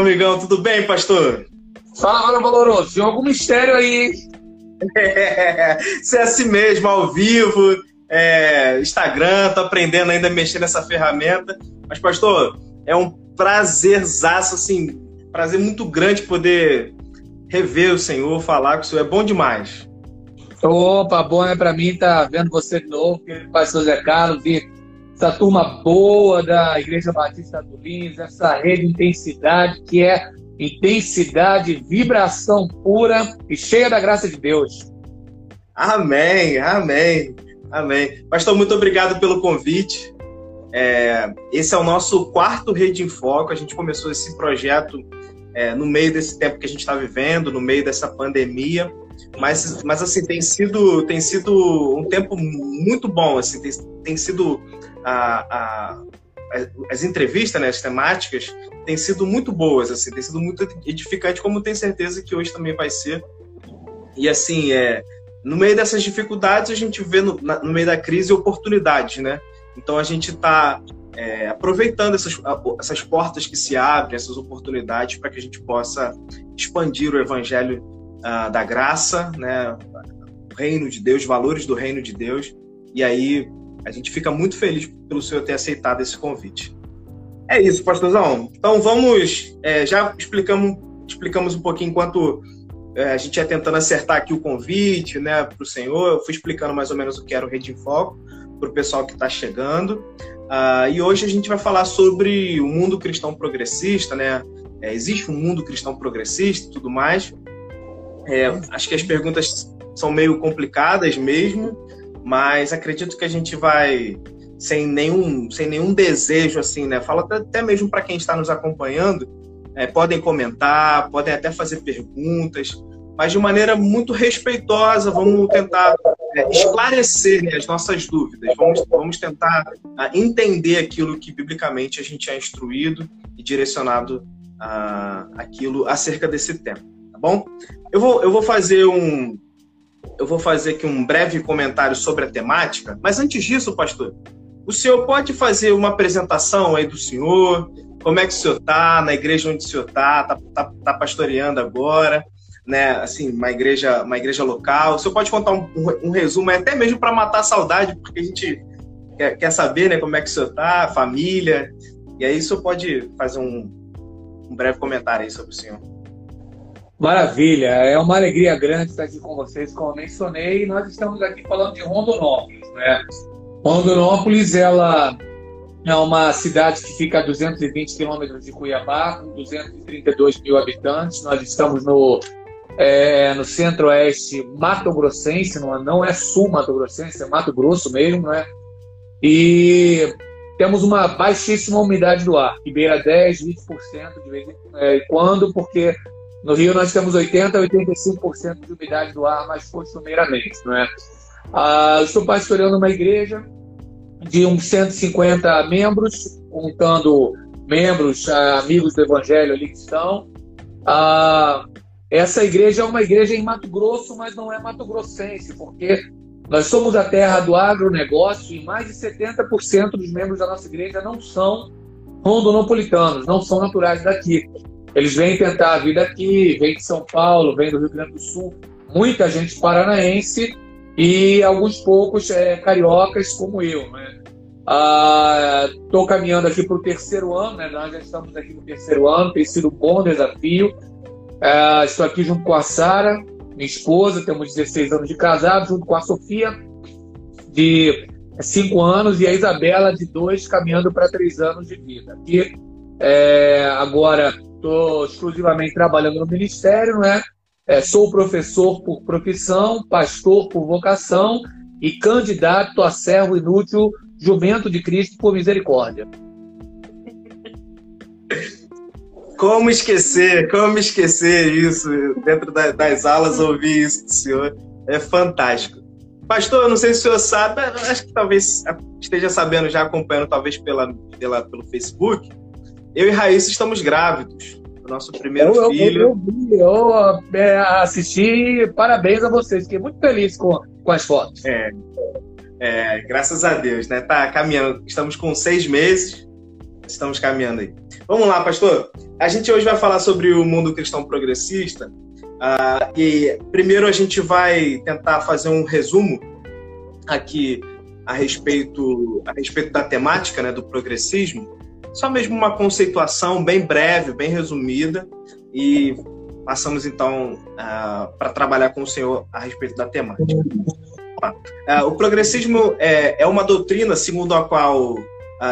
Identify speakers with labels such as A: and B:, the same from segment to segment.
A: Amigão, tudo bem, pastor?
B: Fala, mano valoroso. Tem algum mistério aí,
A: É, é assim mesmo, ao vivo, é, Instagram, tô aprendendo ainda a mexer nessa ferramenta. Mas, pastor, é um prazerzaço, assim, prazer muito grande poder rever o Senhor, falar com o Senhor. É bom demais.
B: Opa, bom é para mim estar tá vendo você de novo, pastor Zé Carlos, e essa turma boa da Igreja Batista do Lins, essa rede intensidade que é intensidade, vibração pura e cheia da graça de Deus.
A: Amém, amém, amém. Pastor, muito obrigado pelo convite. É, esse é o nosso quarto Rede em Foco. A gente começou esse projeto é, no meio desse tempo que a gente está vivendo, no meio dessa pandemia. Mas, mas assim, tem sido, tem sido um tempo muito bom. Assim, tem, tem sido a, a, as entrevistas, né, as temáticas, têm sido muito boas, assim, sido muito edificante, como tenho certeza que hoje também vai ser. E assim, é, no meio dessas dificuldades, a gente vê no, na, no meio da crise oportunidades, né? Então a gente está é, aproveitando essas, essas portas que se abrem, essas oportunidades, para que a gente possa expandir o evangelho uh, da graça, né? O reino de Deus, valores do reino de Deus. E aí a gente fica muito feliz pelo senhor ter aceitado esse convite. É isso, pastorzão. Então vamos, é, já explicamos, explicamos um pouquinho enquanto é, a gente ia tentando acertar aqui o convite, né, para o senhor. Eu fui explicando mais ou menos o que era o Rede em Foco para o pessoal que está chegando. Uh, e hoje a gente vai falar sobre o mundo cristão progressista, né? É, existe um mundo cristão progressista e tudo mais. É, acho que as perguntas são meio complicadas mesmo, mas acredito que a gente vai sem nenhum, sem nenhum desejo assim, né? Fala até mesmo para quem está nos acompanhando, é, podem comentar, podem até fazer perguntas, mas de maneira muito respeitosa, vamos tentar é, esclarecer né, as nossas dúvidas, vamos, vamos tentar uh, entender aquilo que biblicamente a gente é instruído e direcionado uh, aquilo acerca desse tema, tá bom? Eu vou, eu vou fazer um, eu vou fazer aqui um breve comentário sobre a temática, mas antes disso, pastor, o senhor pode fazer uma apresentação aí do senhor, como é que o senhor está, na igreja onde o senhor está, está tá, tá pastoreando agora, né, assim, uma igreja, uma igreja local. O senhor pode contar um, um, um resumo, até mesmo para matar a saudade, porque a gente quer, quer, saber, né, como é que o senhor está, família, e aí o senhor pode fazer um, um breve comentário aí sobre o senhor.
B: Maravilha, é uma alegria grande estar aqui com vocês, como eu mencionei. Nós estamos aqui falando de Rondonópolis. Né? Rondonópolis ela é uma cidade que fica a 220 quilômetros de Cuiabá, com 232 mil habitantes. Nós estamos no, é, no centro-oeste mato-grossense, não, não é sul mato-grossense, é Mato Grosso mesmo, né? E temos uma baixíssima umidade do ar, que beira 10, 20% de vez em é, quando, porque no Rio nós temos 80% a 85% de umidade do ar mais costumeiramente. Não é? Ah, estou pastoreando uma igreja de uns 150 membros, contando membros, ah, amigos do Evangelho ali que estão. Ah, essa igreja é uma igreja em Mato Grosso, mas não é Mato Grossense, porque nós somos a terra do agronegócio e mais de 70% dos membros da nossa igreja não são rondonopolitanos, não são naturais daqui. Eles vêm tentar a vida aqui, vêm de São Paulo, vêm do Rio Grande do Sul, muita gente paranaense e alguns poucos é, cariocas como eu. Estou ah, caminhando aqui para o terceiro ano, né? nós já estamos aqui no terceiro ano, tem sido um bom desafio. Ah, estou aqui junto com a Sara, minha esposa, temos 16 anos de casado, junto com a Sofia, de 5 anos, e a Isabela, de 2, caminhando para 3 anos de vida. Aqui, é, agora, estou exclusivamente trabalhando no ministério, né? É, sou professor por profissão, pastor por vocação e candidato a servo inútil, jumento de Cristo por misericórdia.
A: Como esquecer, como esquecer isso? Dentro das aulas ouvir isso do senhor. É fantástico. Pastor, não sei se o senhor sabe, acho que talvez esteja sabendo, já acompanhando, talvez pela, pela, pelo Facebook, eu e Raíssa estamos grávidos. O nosso primeiro
B: eu,
A: filho.
B: Eu, vi, eu, é, assisti, parabéns a vocês, fiquei muito feliz com, com as fotos.
A: É, é, graças a Deus, né? Tá caminhando. Estamos com seis meses. Estamos caminhando aí. Vamos lá, pastor. A gente hoje vai falar sobre o mundo cristão progressista. Uh, e primeiro a gente vai tentar fazer um resumo aqui a respeito, a respeito da temática né, do progressismo. Só mesmo uma conceituação bem breve, bem resumida. E passamos então uh, para trabalhar com o senhor a respeito da temática. Uh, o progressismo é, é uma doutrina segundo a qual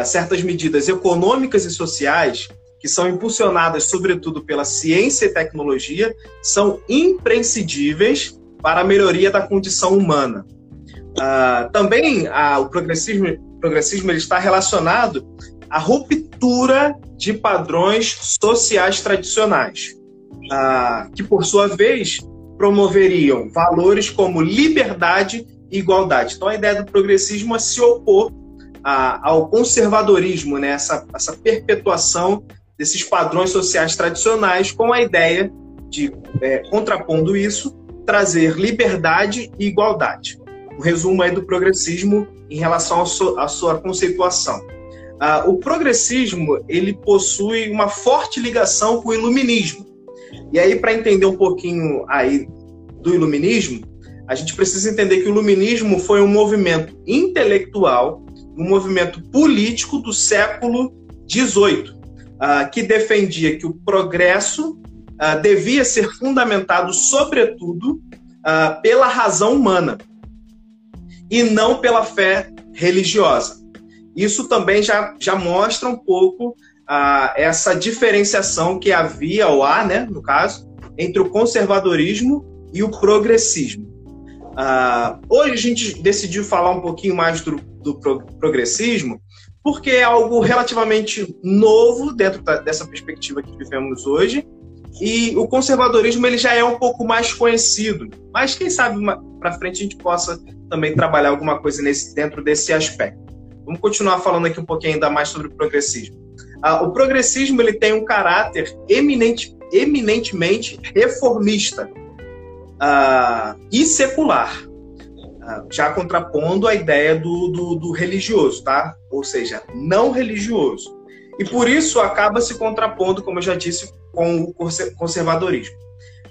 A: certas medidas econômicas e sociais que são impulsionadas sobretudo pela ciência e tecnologia são imprescindíveis para a melhoria da condição humana. Uh, também uh, o progressismo, progressismo ele está relacionado à ruptura de padrões sociais tradicionais, uh, que por sua vez promoveriam valores como liberdade e igualdade. Então a ideia do progressismo é se opor a, ao conservadorismo, né? essa, essa perpetuação desses padrões sociais tradicionais, com a ideia de, é, contrapondo isso, trazer liberdade e igualdade. O resumo aí do progressismo em relação à sua conceituação. Ah, o progressismo ele possui uma forte ligação com o iluminismo. E aí, para entender um pouquinho aí do iluminismo, a gente precisa entender que o iluminismo foi um movimento intelectual um movimento político do século XVIII, uh, que defendia que o progresso uh, devia ser fundamentado, sobretudo, uh, pela razão humana e não pela fé religiosa. Isso também já, já mostra um pouco essa diferenciação que havia, ou há, né, no caso, entre o conservadorismo e o progressismo. hoje a gente decidiu falar um pouquinho mais do, do progressismo, porque é algo relativamente novo dentro da, dessa perspectiva que vivemos hoje, e o conservadorismo ele já é um pouco mais conhecido, mas quem sabe para frente a gente possa também trabalhar alguma coisa nesse, dentro desse aspecto. Vamos continuar falando aqui um pouquinho ainda mais sobre o progressismo. Ah, o progressismo ele tem um caráter eminente, eminentemente reformista ah, e secular já contrapondo a ideia do, do, do, religioso, tá? Ou seja, não religioso. E por isso acaba se contrapondo, como eu já disse, com o conservadorismo.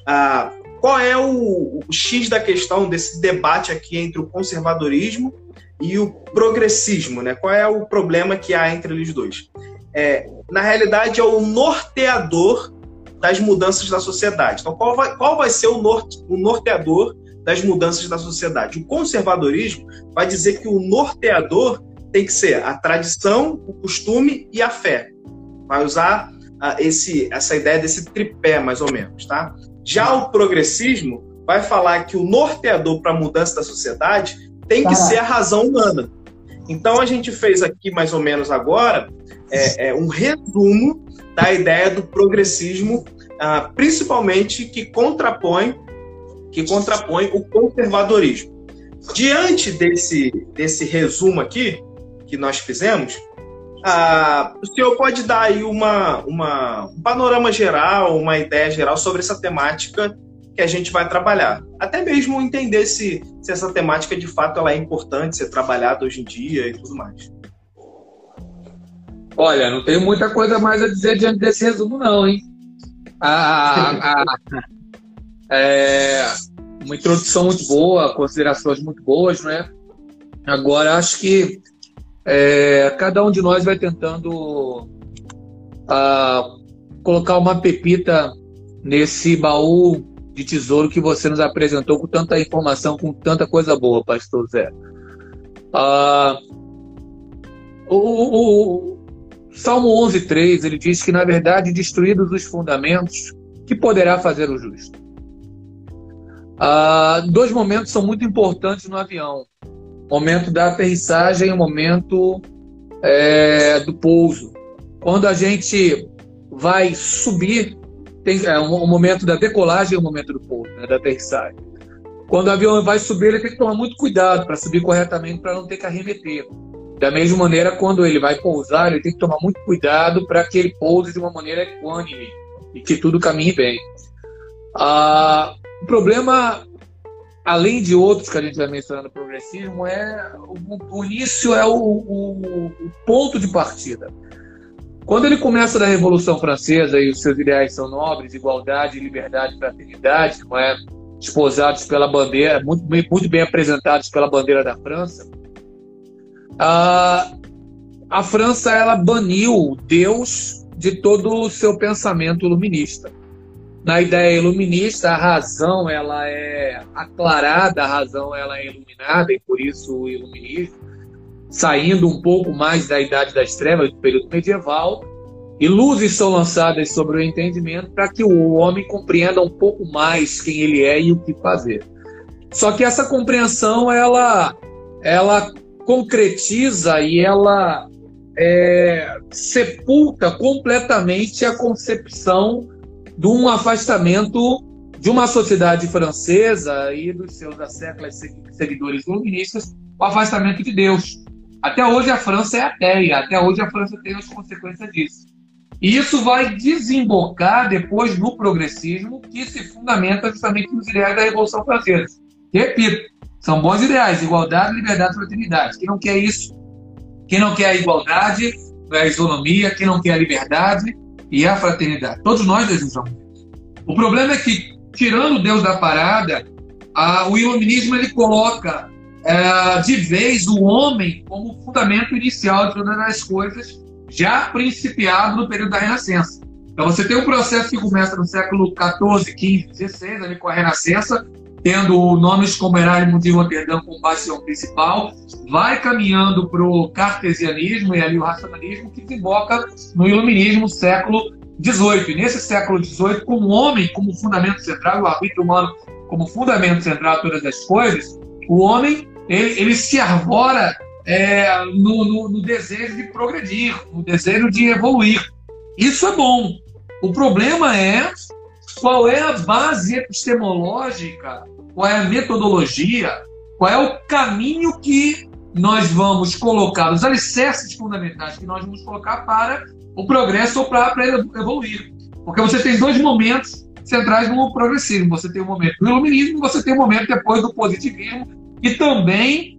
A: Ah, qual é o, o X da questão desse debate aqui entre o conservadorismo e o progressismo, né? Qual é o problema que há entre eles dois? É, na realidade, é o norteador das mudanças da sociedade. Então, qual vai, qual vai ser o, norte, o norteador das mudanças da sociedade. O conservadorismo vai dizer que o norteador tem que ser a tradição, o costume e a fé. Vai usar uh, esse, essa ideia desse tripé, mais ou menos. Tá? Já o progressismo vai falar que o norteador para a mudança da sociedade tem que ser a razão humana. Então a gente fez aqui mais ou menos agora é, é um resumo da ideia do progressismo, uh, principalmente que contrapõe que contrapõe o conservadorismo. Diante desse, desse resumo aqui que nós fizemos, ah, o senhor pode dar aí uma, uma, um panorama geral, uma ideia geral sobre essa temática que a gente vai trabalhar. Até mesmo entender se, se essa temática de fato ela é importante ser trabalhada hoje em dia e tudo mais.
B: Olha, não tenho muita coisa mais a dizer diante desse resumo, não, hein? A, a, é, uma introdução muito boa, considerações muito boas, né? Agora, acho que é, cada um de nós vai tentando a, colocar uma pepita nesse baú de tesouro que você nos apresentou com tanta informação, com tanta coisa boa, Pastor Zé. Ah, o, o, o Salmo 11,3 ele diz que, na verdade, destruídos os fundamentos, que poderá fazer o justo? Ah, dois momentos são muito importantes no avião: momento da aterrissagem e o momento é, do pouso. Quando a gente vai subir, tem é, um, momento da decolagem e o momento do pouso, né, da aterrissagem. Quando o avião vai subir, ele tem que tomar muito cuidado para subir corretamente, para não ter que arremeter. Da mesma maneira, quando ele vai pousar, ele tem que tomar muito cuidado para que ele pouse de uma maneira equânime e que tudo caminhe bem. Ah, o problema, além de outros que a gente vai mencionar no progressismo, é o, o início é o, o, o ponto de partida. Quando ele começa da Revolução Francesa e os seus ideais são nobres, igualdade, liberdade, fraternidade, não é? esposados pela bandeira, muito bem, muito bem apresentados pela bandeira da França, a, a França ela baniu Deus de todo o seu pensamento iluminista. Na ideia iluminista, a razão ela é aclarada, a razão ela é iluminada e por isso o iluminismo, saindo um pouco mais da idade das trevas do período medieval, e luzes são lançadas sobre o entendimento para que o homem compreenda um pouco mais quem ele é e o que fazer. Só que essa compreensão ela, ela concretiza e ela é, sepulta completamente a concepção de um afastamento de uma sociedade francesa e dos seus séculos seguidores iluministas, o afastamento de Deus. Até hoje a França é ateia, até hoje a França tem as consequências disso. E isso vai desembocar depois no progressismo, que se fundamenta justamente nos ideais da Revolução Francesa. Repito, são bons ideais: igualdade, liberdade e fraternidade. Quem não quer isso, quem não quer a igualdade, a isonomia, quem não quer a liberdade e a fraternidade. Todos nós desejamos. O problema é que, tirando Deus da parada, a, o iluminismo ele coloca é, de vez o homem como fundamento inicial de todas as coisas já principiado no período da Renascença. Então você tem um processo que começa no século XIV, XV, XVI, ali com a Renascença, tendo nomes como Erasmo de Roterdã como bastião principal, vai caminhando para o cartesianismo e ali o racionalismo, que desemboca no iluminismo século XVIII. Nesse século XVIII, com o homem como fundamento central, o arbítrio humano como fundamento central de todas as coisas, o homem ele, ele se arvora é, no, no, no desejo de progredir, no desejo de evoluir. Isso é bom. O problema é qual é a base epistemológica, qual é a metodologia, qual é o caminho que nós vamos colocar, os alicerces fundamentais que nós vamos colocar para o progresso ou para, evoluir. Porque você tem dois momentos centrais no progressismo. Você tem o momento do iluminismo, você tem o momento depois do positivismo, e também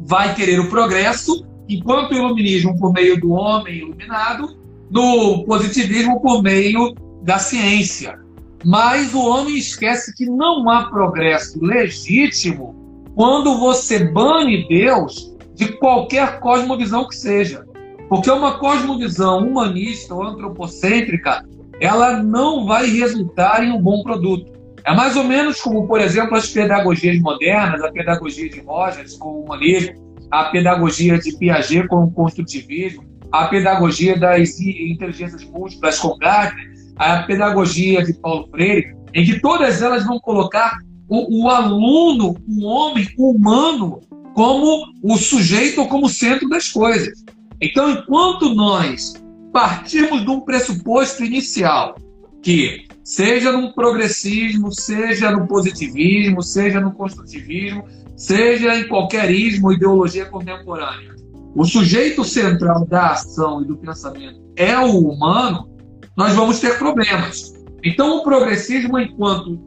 B: vai querer o progresso, enquanto o iluminismo por meio do homem iluminado, do positivismo por meio da ciência. Mas o homem esquece que não há progresso legítimo quando você bane Deus de qualquer cosmovisão que seja. Porque uma cosmovisão humanista ou antropocêntrica, ela não vai resultar em um bom produto. É mais ou menos como, por exemplo, as pedagogias modernas, a pedagogia de Rogers com o humanismo, a pedagogia de Piaget com o construtivismo, a pedagogia das inteligências múltiplas com Gardner, a pedagogia de Paulo Freire, em que todas elas vão colocar o, o aluno, o homem, o humano, como o sujeito ou como centro das coisas. Então, enquanto nós partimos de um pressuposto inicial que seja no progressismo, seja no positivismo, seja no construtivismo, seja em qualquer ismo, ideologia contemporânea. O sujeito central da ação e do pensamento é o humano, nós vamos ter problemas. Então, o progressismo, enquanto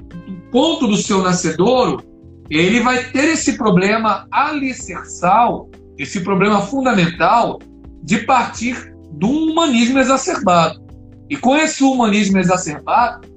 B: ponto do seu nascedouro, ele vai ter esse problema alicerçal, esse problema fundamental de partir do humanismo exacerbado. E com esse humanismo exacerbado,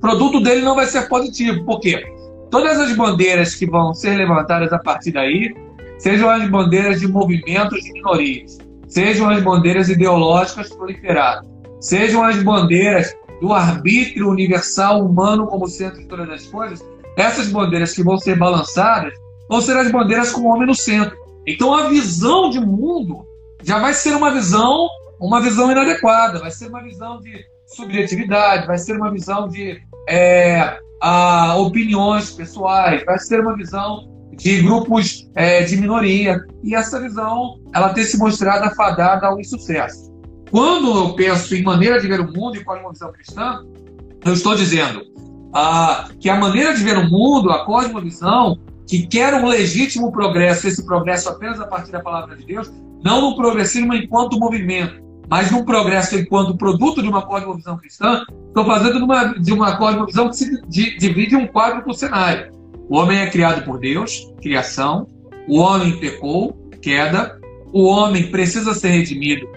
B: produto dele não vai ser positivo. Por quê? Todas as bandeiras que vão ser levantadas a partir daí, sejam as bandeiras de movimentos de minorias, sejam as bandeiras ideológicas proliferadas, sejam as bandeiras do arbítrio universal humano como centro de todas as coisas, essas bandeiras que vão ser balançadas vão ser as bandeiras com o homem no centro. Então a visão de mundo já vai ser uma visão, uma visão inadequada, vai ser uma visão de subjetividade, vai ser uma visão de é, a opiniões pessoais, vai ser uma visão de grupos é, de minoria. E essa visão ela tem se mostrado afadada ao insucesso. Quando eu penso em maneira de ver o mundo e qual é uma visão cristã, eu estou dizendo ah, que a maneira de ver o mundo, a cosmovisão, que quer um legítimo progresso, esse progresso apenas a partir da palavra de Deus, não no progressismo enquanto movimento, mas num progresso enquanto produto de uma cosmovisão cristã, estou fazendo de uma, cosmovisão que se divide um quadro por cenário. O homem é criado por Deus, criação, o homem pecou, queda, o homem precisa ser redimido,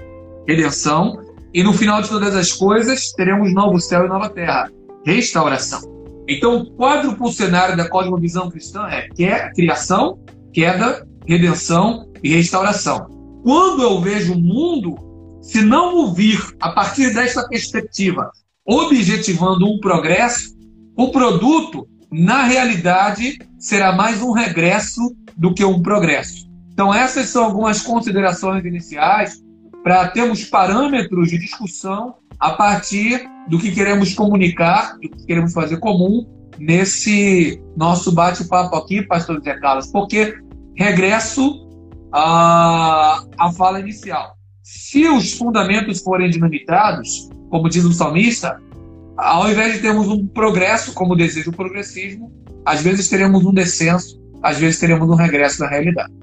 B: redenção, e no final de todas as coisas teremos novo céu e nova terra, restauração. Então, o quadro cenário da cosmovisão cristã é criação, queda, redenção e restauração. Quando eu vejo o mundo, se não o vir a partir desta perspectiva, objetivando um progresso, o produto, na realidade, será mais um regresso do que um progresso. Então, essas são algumas considerações iniciais para termos parâmetros de discussão a partir do que queremos comunicar, do que queremos fazer comum nesse nosso bate-papo aqui, pastor Zé Carlos, porque regresso à, à fala inicial. Se os fundamentos forem dinamitados, como diz o salmista, ao invés de termos um progresso, como deseja o progressismo, às vezes teremos um descenso, às vezes teremos um regresso na realidade.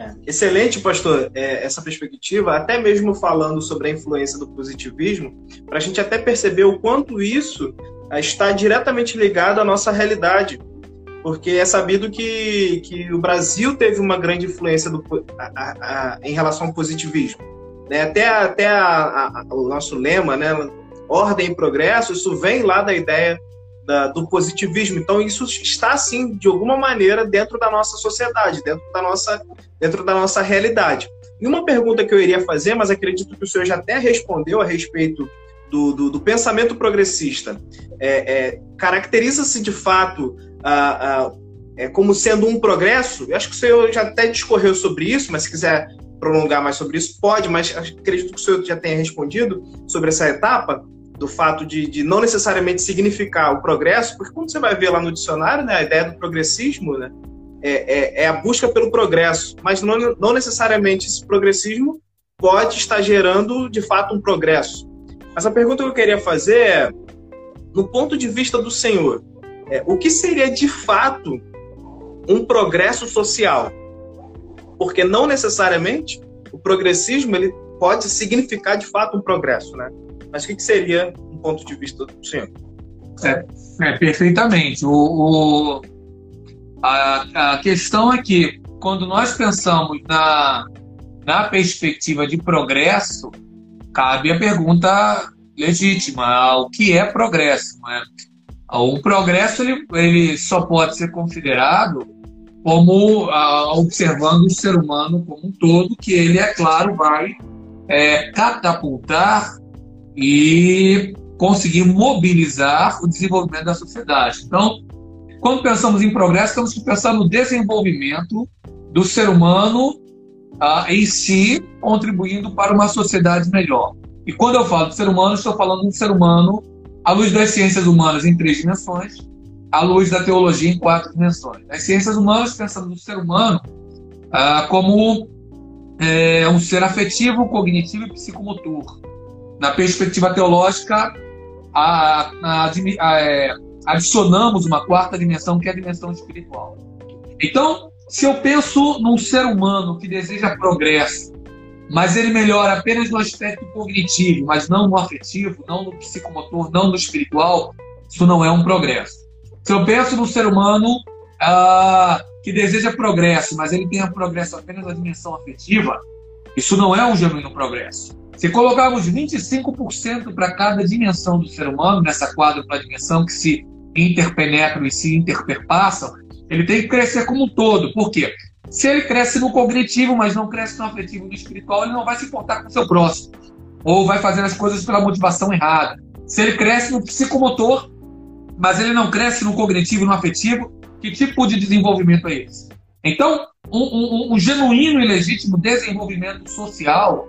A: É, excelente, pastor, é, essa perspectiva, até mesmo falando sobre a influência do positivismo, para a gente até perceber o quanto isso é, está diretamente ligado à nossa realidade. Porque é sabido que, que o Brasil teve uma grande influência do, a, a, a, em relação ao positivismo. Né? Até, até o nosso lema, né? ordem e progresso, isso vem lá da ideia da, do positivismo. Então, isso está, sim, de alguma maneira, dentro da nossa sociedade, dentro da nossa, dentro da nossa realidade. E uma pergunta que eu iria fazer, mas acredito que o senhor já até respondeu a respeito do, do, do pensamento progressista, é, é, caracteriza-se de fato a, a, é, como sendo um progresso? Eu acho que o senhor já até discorreu sobre isso, mas se quiser prolongar mais sobre isso, pode, mas acredito que o senhor já tenha respondido sobre essa etapa do fato de, de, não necessariamente significar o progresso, porque quando você vai ver lá no dicionário, né, a ideia do progressismo né, é, é, é a busca pelo progresso, mas não, não necessariamente esse progressismo pode estar gerando de fato um progresso. Mas a pergunta que eu queria fazer é, no ponto de vista do Senhor, é, o que seria de fato um progresso social? Porque não necessariamente o progressismo ele pode significar de fato um progresso, né? Mas o que, seria um ponto de vista do senhor?
B: É, é perfeitamente. O, o a, a, questão é que, quando nós pensamos na, na perspectiva de progresso, cabe a pergunta legítima: o que é progresso? Né? O progresso ele, ele só pode ser considerado como observando o ser humano como um todo, que ele, é claro, vai é, catapultar e conseguir mobilizar o desenvolvimento da sociedade. Então, quando pensamos em progresso, temos que pensar no desenvolvimento do ser humano ah, em si, contribuindo para uma sociedade melhor. E quando eu falo de ser humano, estou falando de um ser humano à luz das ciências humanas em três dimensões, à luz da teologia em quatro dimensões. As ciências humanas pensando no ser humano ah, como é, um ser afetivo, cognitivo e psicomotor na perspectiva teológica, a, a, a, é, adicionamos uma quarta dimensão, que é a dimensão espiritual. Então, se eu penso num ser humano que deseja progresso, mas ele melhora apenas no aspecto cognitivo, mas não no afetivo, não no psicomotor, não no espiritual, isso não é um progresso. Se eu penso num ser humano ah, que deseja progresso, mas ele tem progresso apenas na dimensão afetiva, isso não é um genuíno progresso. Se colocarmos 25% para cada dimensão do ser humano, nessa quádrupla dimensão que se interpenetram e se interperpassam, ele tem que crescer como um todo. Por quê? Se ele cresce no cognitivo, mas não cresce no afetivo no espiritual, ele não vai se importar com o seu próximo. Ou vai fazer as coisas pela motivação errada. Se ele cresce no psicomotor, mas ele não cresce no cognitivo no afetivo, que tipo de desenvolvimento é esse? Então, um, um, um genuíno e legítimo desenvolvimento social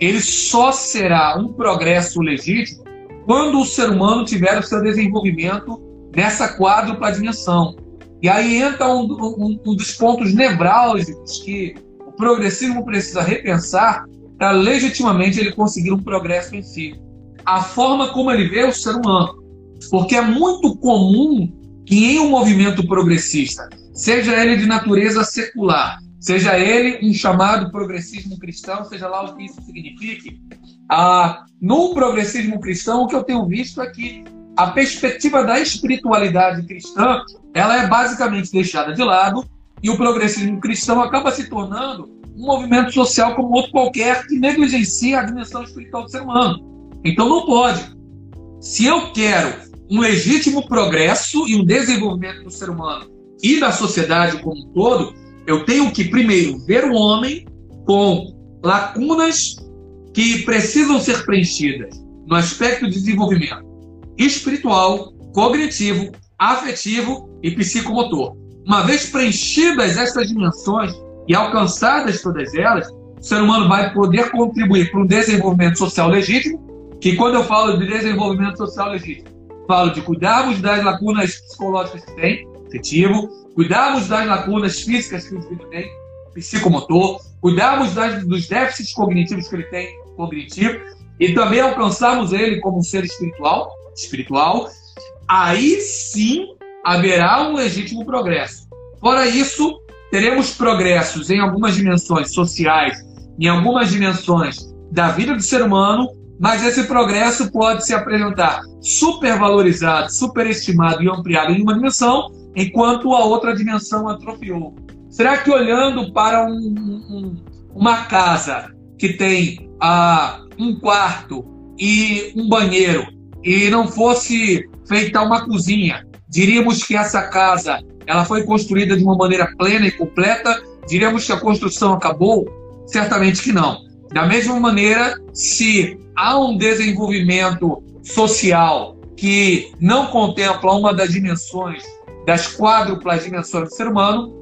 B: ele só será um progresso legítimo quando o ser humano tiver o seu desenvolvimento nessa quádrupla dimensão. E aí entra um, um, um dos pontos nevrálgicos que o progressismo precisa repensar para legitimamente ele conseguir um progresso em si. A forma como ele vê o ser humano. Porque é muito comum que em um movimento progressista, seja ele de natureza secular, seja ele um chamado progressismo cristão, seja lá o que isso signifique. Ah, no progressismo cristão, o que eu tenho visto é que a perspectiva da espiritualidade cristã ela é basicamente deixada de lado e o progressismo cristão acaba se tornando um movimento social como outro qualquer que negligencia a dimensão espiritual do ser humano. Então não pode. Se eu quero um legítimo progresso e um desenvolvimento do ser humano e da sociedade como um todo, eu tenho que primeiro ver o homem com lacunas que precisam ser preenchidas no aspecto de desenvolvimento espiritual, cognitivo, afetivo e psicomotor. Uma vez preenchidas estas dimensões e alcançadas todas elas, o ser humano vai poder contribuir para um desenvolvimento social legítimo, que quando eu falo de desenvolvimento social legítimo, falo de cuidarmos das lacunas psicológicas que tem, afetivo, cuidarmos das lacunas físicas que o indivíduo tem, psicomotor, cuidarmos das, dos déficits cognitivos que ele tem, cognitivo, e também alcançarmos ele como um ser espiritual, espiritual, aí sim haverá um legítimo progresso. Fora isso, teremos progressos em algumas dimensões sociais, em algumas dimensões da vida do ser humano, mas esse progresso pode se apresentar supervalorizado, superestimado e ampliado em uma dimensão, enquanto a outra dimensão atrofiou. Será que olhando para um, um, uma casa que tem ah, um quarto e um banheiro e não fosse feita uma cozinha, diríamos que essa casa ela foi construída de uma maneira plena e completa? Diríamos que a construção acabou? Certamente que não. Da mesma maneira, se há um desenvolvimento social que não contempla uma das dimensões, das quádruplas dimensões do ser humano,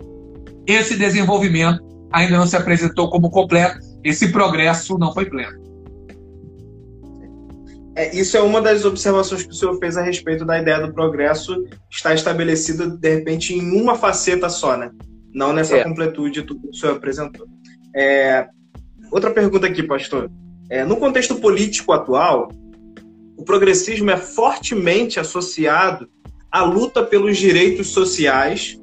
B: esse desenvolvimento ainda não se apresentou como completo, esse progresso não foi pleno.
A: É, isso é uma das observações que o senhor fez a respeito da ideia do progresso estar estabelecida, de repente, em uma faceta só, né? Não nessa é. completude que o senhor apresentou. É, outra pergunta aqui, pastor. É, no contexto político atual, o progressismo é fortemente associado à luta pelos direitos sociais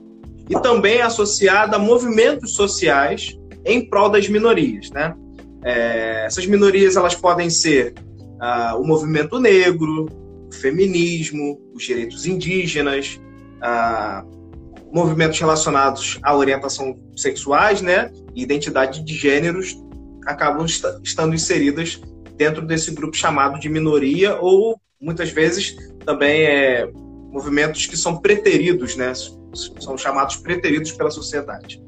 A: e também é associado a movimentos sociais em prol das minorias, né? É, essas minorias elas podem ser ah, o movimento negro, o feminismo, os direitos indígenas, ah, movimentos relacionados à orientação sexuais, né, e identidade de gêneros acabam est estando inseridas dentro desse grupo chamado de minoria ou muitas vezes também é movimentos que são preteridos, né, são chamados preteridos pela sociedade.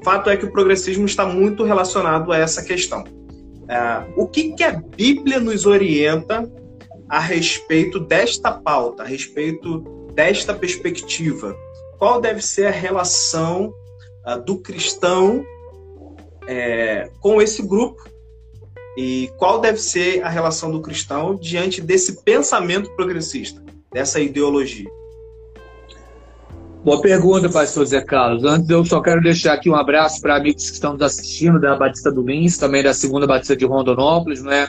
A: O fato é que o progressismo está muito relacionado a essa questão. Uh, o que, que a Bíblia nos orienta a respeito desta pauta, a respeito desta perspectiva? Qual deve ser a relação uh, do cristão é, com esse grupo? E qual deve ser a relação do cristão diante desse pensamento progressista, dessa ideologia?
B: Boa pergunta, pastor Zé Carlos. Antes, eu só quero deixar aqui um abraço para amigos que estão nos assistindo da Batista do Lins, também da segunda Batista de Rondonópolis, né?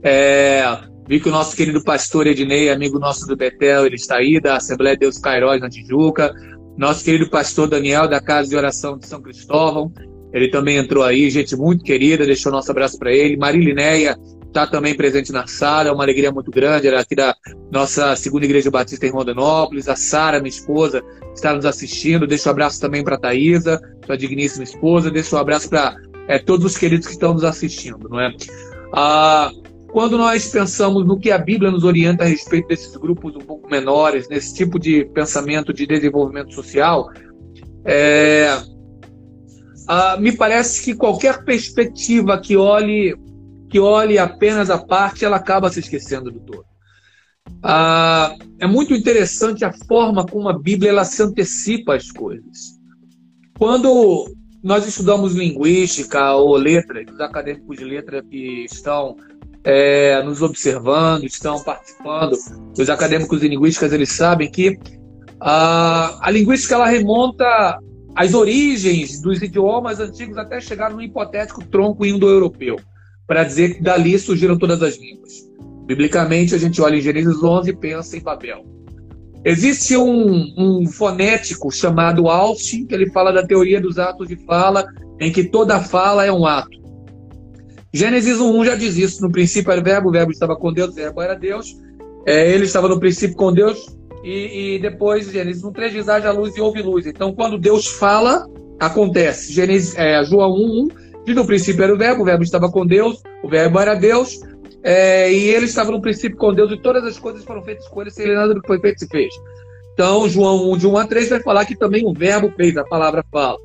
B: É, vi que o nosso querido pastor Ednei, amigo nosso do Betel, ele está aí, da Assembleia Deus Cairóis, na Tijuca. Nosso querido pastor Daniel, da Casa de Oração de São Cristóvão, ele também entrou aí, gente muito querida, deixou nosso abraço para ele. Marilinéia, está também presente na sala, é uma alegria muito grande. Ela é aqui da nossa segunda igreja batista em Rondonópolis. A Sara, minha esposa, está nos assistindo. Deixo um abraço também para a Thaisa, sua digníssima esposa. Deixo um abraço para é, todos os queridos que estão nos assistindo, não é? Ah, quando nós pensamos no que a Bíblia nos orienta a respeito desses grupos um pouco menores, nesse tipo de pensamento de desenvolvimento social, é, ah, me parece que qualquer perspectiva que olhe que olhe apenas a parte, ela acaba se esquecendo do todo. Ah, é muito interessante a forma como a Bíblia ela se antecipa às coisas. Quando nós estudamos linguística ou letras, os acadêmicos de letra que estão é, nos observando, estão participando, os acadêmicos de linguística eles sabem que a, a linguística ela remonta às origens dos idiomas antigos até chegar no hipotético tronco indo-europeu para dizer que dali surgiram todas as línguas. Biblicamente, a gente olha em Gênesis 11 e pensa em Babel. Existe um, um fonético chamado Austin, que ele fala da teoria dos atos de fala, em que toda fala é um ato. Gênesis 1 já diz isso. No princípio era verbo, o verbo estava com Deus, o verbo era Deus. É, ele estava no princípio com Deus. E, e depois, Gênesis 1, 3 diz: haja luz e houve luz. Então, quando Deus fala, acontece. Gênesis, é, João 1, 1 Diz no princípio era o verbo, o verbo estava com Deus, o verbo era Deus, é, e ele estava no princípio com Deus, e todas as coisas foram feitas com ele, sem ele nada do que foi feito se fez. Então, João 1, de 1 a 3, vai falar que também o verbo fez, a palavra fala.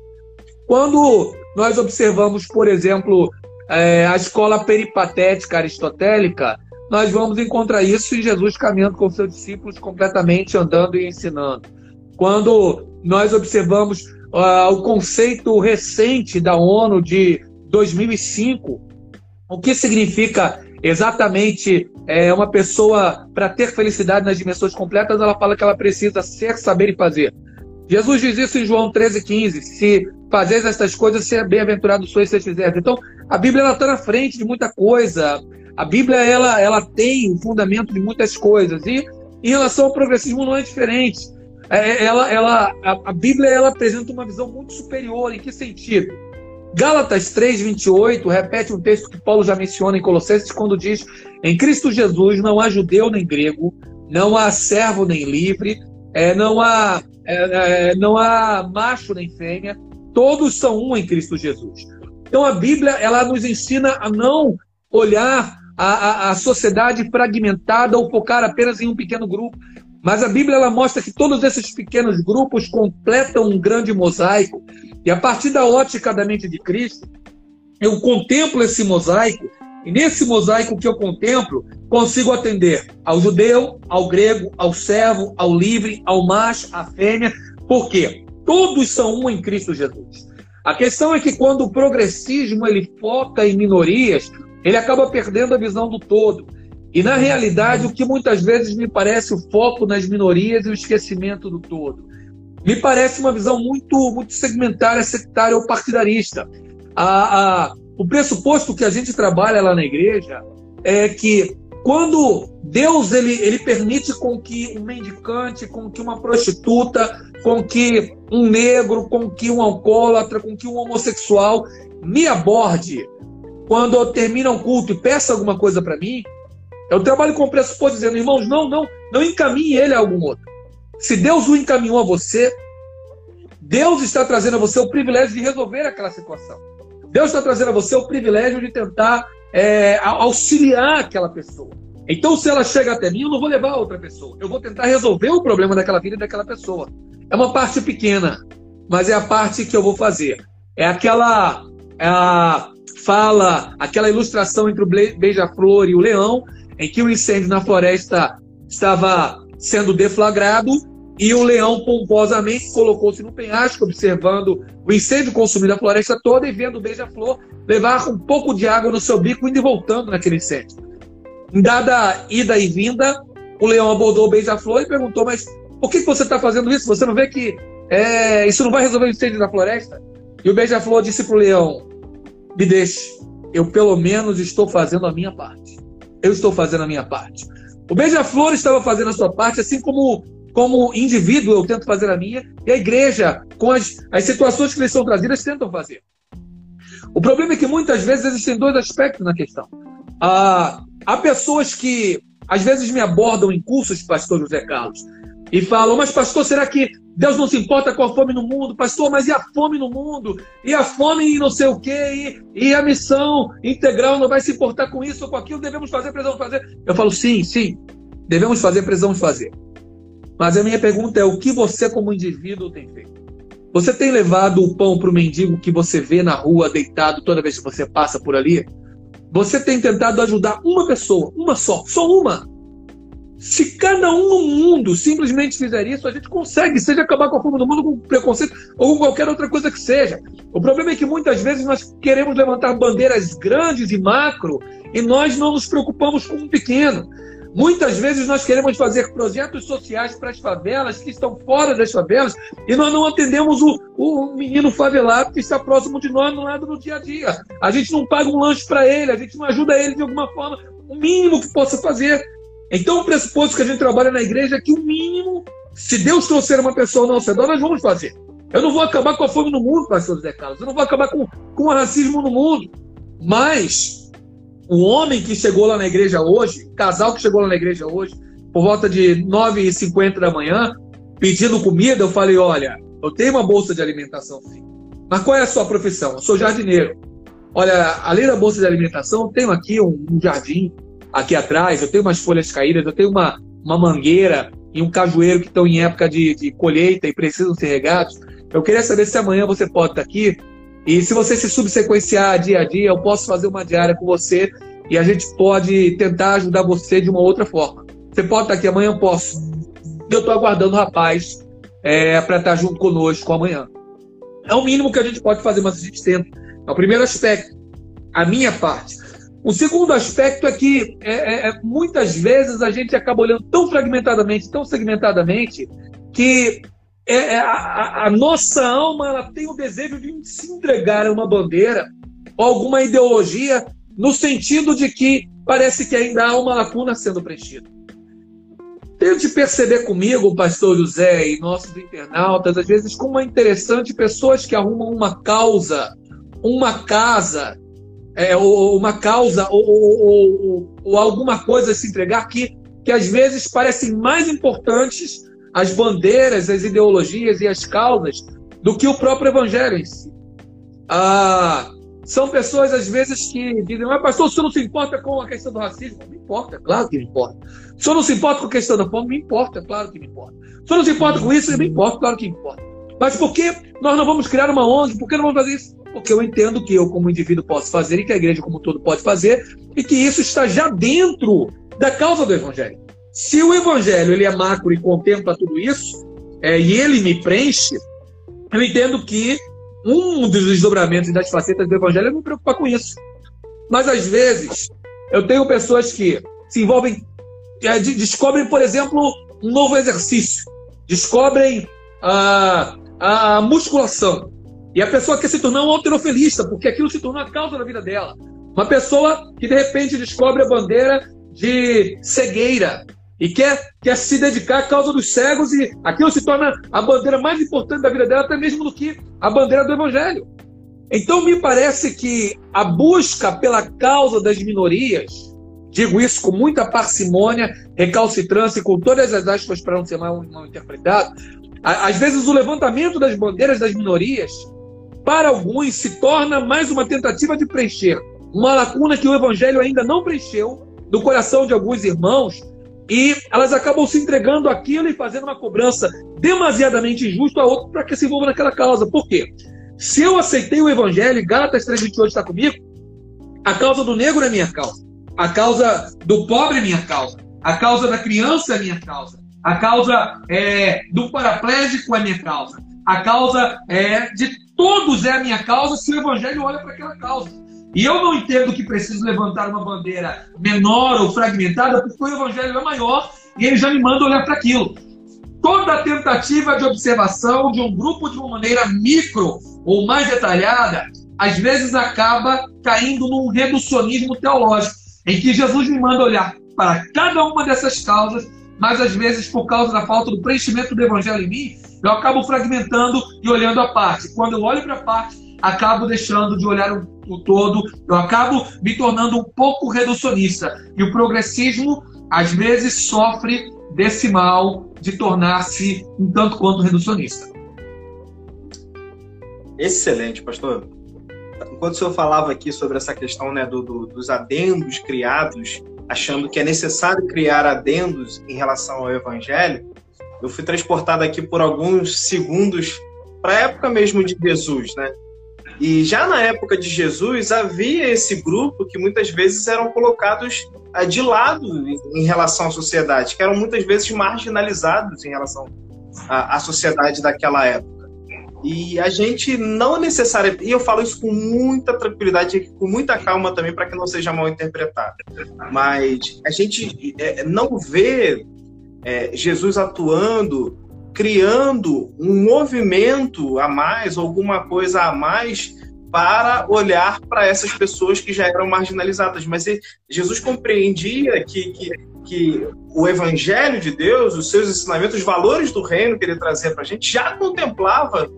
B: Quando nós observamos, por exemplo, é, a escola peripatética aristotélica, nós vamos encontrar isso em Jesus caminhando com seus discípulos completamente andando e ensinando. Quando nós observamos uh, o conceito recente da ONU de 2005, o que significa exatamente é, uma pessoa, para ter felicidade nas dimensões completas, ela fala que ela precisa ser, saber e fazer. Jesus diz isso em João 13,15. Se fazeis estas coisas, ser bem-aventurado sois se fizerem. Então, a Bíblia está na frente de muita coisa. A Bíblia ela, ela tem o fundamento de muitas coisas. E em relação ao progressismo não é diferente. É, ela, ela, a Bíblia ela apresenta uma visão muito superior. Em que sentido? Gálatas 3,28 repete um texto que Paulo já menciona em Colossenses, quando diz: Em Cristo Jesus não há judeu nem grego, não há servo nem livre, é, não, há, é, é não há macho nem fêmea, todos são um em Cristo Jesus. Então a Bíblia ela nos ensina a não olhar a, a, a sociedade fragmentada ou focar apenas em um pequeno grupo, mas a Bíblia ela mostra que todos esses pequenos grupos completam um grande mosaico. E a partir da ótica da mente de Cristo, eu contemplo esse mosaico, e nesse mosaico que eu contemplo, consigo atender ao judeu, ao grego, ao servo, ao livre, ao macho, à fêmea. Por quê? Todos são um em Cristo Jesus. A questão é que quando o progressismo ele foca em minorias, ele acaba perdendo a visão do todo. E na realidade, o que muitas vezes me parece o foco nas minorias e o esquecimento do todo. Me parece uma visão muito, muito segmentária, sectária ou partidarista. A, a, o pressuposto que a gente trabalha lá na igreja é que quando Deus ele, ele permite com que um mendicante, com que uma prostituta, com que um negro, com que um alcoólatra, com que um homossexual me aborde quando eu termino um culto e peça alguma coisa para mim, eu trabalho com o pressuposto dizendo, irmãos, não, não, não encaminhe ele a algum outro. Se Deus o encaminhou a você, Deus está trazendo a você o privilégio de resolver aquela situação. Deus está trazendo a você o privilégio de tentar é, auxiliar aquela pessoa. Então, se ela chega até mim, eu não vou levar a outra pessoa. Eu vou tentar resolver o problema daquela vida e daquela pessoa. É uma parte pequena, mas é a parte que eu vou fazer. É aquela é fala, aquela ilustração entre o beija-flor e o leão, em que o incêndio na floresta estava sendo deflagrado e o leão pomposamente colocou-se no penhasco, observando o incêndio consumindo a floresta toda e vendo o beija-flor levar um pouco de água no seu bico, indo e voltando naquele incêndio. Em dada ida e vinda, o leão abordou o beija-flor e perguntou: Mas por que você está fazendo isso? Você não vê que é, isso não vai resolver o incêndio na floresta? E o beija-flor disse para o leão: Me deixe, eu pelo menos estou fazendo a minha parte eu estou fazendo a minha parte. O Beija-Flor estava fazendo a sua parte, assim como, como indivíduo eu tento fazer a minha, e a igreja, com as, as situações que lhes são trazidas, tentam fazer. O problema é que muitas vezes existem dois aspectos na questão. Ah, há pessoas que às vezes me abordam em cursos, pastor José Carlos, e falam, mas pastor, será que Deus não se importa com a fome no mundo, pastor, mas e a fome no mundo? E a fome em não sei o quê? E, e a missão integral não vai se importar com isso ou com aquilo? Devemos fazer, precisamos fazer. Eu falo, sim, sim, devemos fazer, precisamos fazer. Mas a minha pergunta é: o que você, como indivíduo, tem feito? Você tem levado o pão para o mendigo que você vê na rua deitado toda vez que você passa por ali? Você tem tentado ajudar uma pessoa, uma só, só uma, se cada um mundo simplesmente fizer isso, a gente consegue, seja acabar com a fome do mundo, com preconceito ou com qualquer outra coisa que seja. O problema é que muitas vezes nós queremos levantar bandeiras grandes e macro e nós não nos preocupamos com um pequeno. Muitas vezes nós queremos fazer projetos sociais para as favelas que estão fora das favelas e nós não atendemos o, o menino favelado que está próximo de nós no lado do dia a dia. A gente não paga um lanche para ele, a gente não ajuda ele de alguma forma, o mínimo que possa fazer. Então, o pressuposto que a gente trabalha na igreja é que o mínimo, se Deus trouxer uma pessoa ao nosso redor, nós vamos fazer. Eu não vou acabar com a fome no mundo, pastor José Carlos. Eu não vou acabar com, com o racismo no mundo. Mas o homem que chegou lá na igreja hoje, o casal que chegou lá na igreja hoje, por volta de 9h50 da manhã, pedindo comida, eu falei: olha, eu tenho uma bolsa de alimentação. Mas qual é a sua profissão? Eu sou jardineiro. Olha, além da bolsa de alimentação, tenho aqui um, um jardim aqui atrás, eu tenho umas folhas caídas, eu tenho uma, uma mangueira e um cajueiro que estão em época de, de colheita e precisam ser regados. Eu queria saber se amanhã você pode estar aqui e se você se subsequenciar dia a dia, eu posso fazer uma diária com você e a gente pode tentar ajudar você de uma outra forma. Você pode estar aqui amanhã? Eu posso. Eu estou aguardando o rapaz é, para estar junto conosco amanhã. É o mínimo que a gente pode fazer, mas a gente tenta. É o primeiro aspecto, a minha parte. O segundo aspecto é que é, é, é, muitas vezes a gente acaba olhando tão fragmentadamente, tão segmentadamente, que é, é a, a, nossa alma ela tem o desejo de se entregar a uma bandeira ou alguma ideologia no sentido de que parece que ainda há uma lacuna sendo preenchida. Tente perceber comigo, pastor José e nossos internautas, às vezes, como é interessante pessoas que arrumam uma causa, uma casa, é, ou uma causa, ou, ou, ou, alguma coisa a se entregar que, que às vezes parecem mais importantes as bandeiras, as ideologias e as causas do que o próprio evangelho em si. Ah, são pessoas, às vezes, que dizem, mas pastor, o senhor não se importa com a questão do racismo? Me importa, claro que me importa. O senhor não se importa com a questão da fome? Me importa, claro que me importa. O senhor não se importa com isso? Me importa, claro que me importa. Mas por que nós não vamos criar uma ONG? Por que não vamos fazer isso? Porque eu entendo que eu, como indivíduo, posso fazer e que a igreja, como todo, pode fazer e que isso está já dentro da causa do evangelho. Se o evangelho ele é macro e contempla tudo isso, é, e ele me preenche, eu entendo que um dos desdobramentos das facetas do evangelho é me preocupar com isso. Mas às vezes eu tenho pessoas que se envolvem, é, descobrem, por exemplo, um novo exercício, descobrem a, a musculação. E a pessoa quer se tornar um alterofilista, porque aquilo se tornou a causa da vida dela. Uma pessoa que de repente descobre a bandeira de cegueira, e quer, quer se dedicar à causa dos cegos, e aquilo se torna a bandeira mais importante da vida dela, até mesmo do que a bandeira do Evangelho. Então, me parece que a busca pela causa das minorias, digo isso com muita parcimônia, recalcitrância e com todas as aspas para não ser mal, mal interpretado, às vezes o levantamento das bandeiras das minorias, para alguns, se torna mais uma tentativa de preencher uma lacuna que o Evangelho ainda não preencheu no coração de alguns irmãos e elas acabam se entregando aquilo e fazendo uma cobrança demasiadamente injusta a outro para que se envolva naquela causa. Por quê? Se eu aceitei o evangelho, Gálatas 3,28 está comigo, a causa do negro é minha causa, a causa do pobre é minha causa, a causa da criança é minha causa, a causa é, do paraplégico é minha causa, a causa é, de todos é a minha causa se o evangelho olha para aquela causa. E eu não entendo que preciso levantar uma bandeira menor ou fragmentada, porque o evangelho é maior e ele já me manda olhar para aquilo. Toda tentativa de observação de um grupo de uma maneira micro ou mais detalhada, às vezes acaba caindo num reducionismo teológico, em que Jesus me manda olhar para cada uma dessas causas, mas às vezes, por causa da falta do preenchimento do evangelho em mim, eu acabo fragmentando e olhando a parte. Quando eu olho para a parte, acabo deixando de olhar o, todo, eu acabo me tornando um pouco reducionista. E o progressismo, às vezes, sofre desse mal de tornar-se um tanto quanto reducionista.
A: Excelente, pastor. Enquanto o senhor falava aqui sobre essa questão né, do, do, dos adendos criados, achando que é necessário criar adendos em relação ao evangelho, eu fui transportado aqui por alguns segundos para a época mesmo de Jesus, né? E já na época de Jesus havia esse grupo que muitas vezes eram colocados ah, de lado em relação à sociedade, que eram muitas vezes marginalizados em relação à, sociedade daquela época. E a gente não necessariamente, e eu falo isso com muita tranquilidade, com muita calma também, para que não seja mal interpretado, mas a gente é, não vê é, Jesus atuando criando um movimento a mais, alguma coisa a mais para olhar para essas pessoas que já eram marginalizadas. Mas Jesus compreendia que, que, que o evangelho de Deus, os seus ensinamentos, os valores do reino que ele trazia para a gente, já contemplava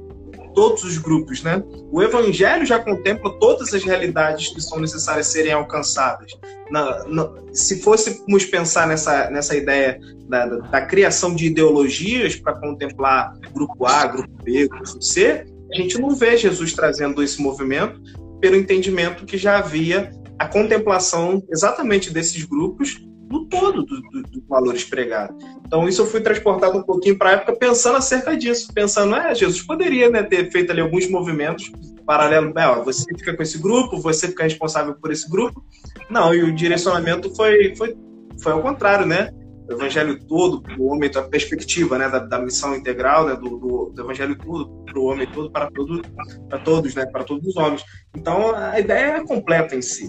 A: todos os grupos, né? O Evangelho já contempla todas as realidades que são necessárias serem alcançadas. Na, na, se fôssemos pensar nessa, nessa ideia da, da, da criação de ideologias para contemplar grupo A, grupo B, grupo C, a gente não vê Jesus trazendo esse movimento, pelo entendimento que já havia a contemplação exatamente desses grupos no todo dos do, do valores pregados. Então, isso eu fui transportado um pouquinho para a época pensando acerca disso, pensando, é, Jesus poderia né, ter feito ali alguns movimentos paralelos, é, ó, você fica com esse grupo, você fica responsável por esse grupo. Não, e o direcionamento foi, foi, foi ao contrário, né? o evangelho todo para o homem, a perspectiva né, da, da missão integral né, do, do, do evangelho todo para o homem todo, para, todo, para todos, né, para todos os homens. Então a ideia é completa em si.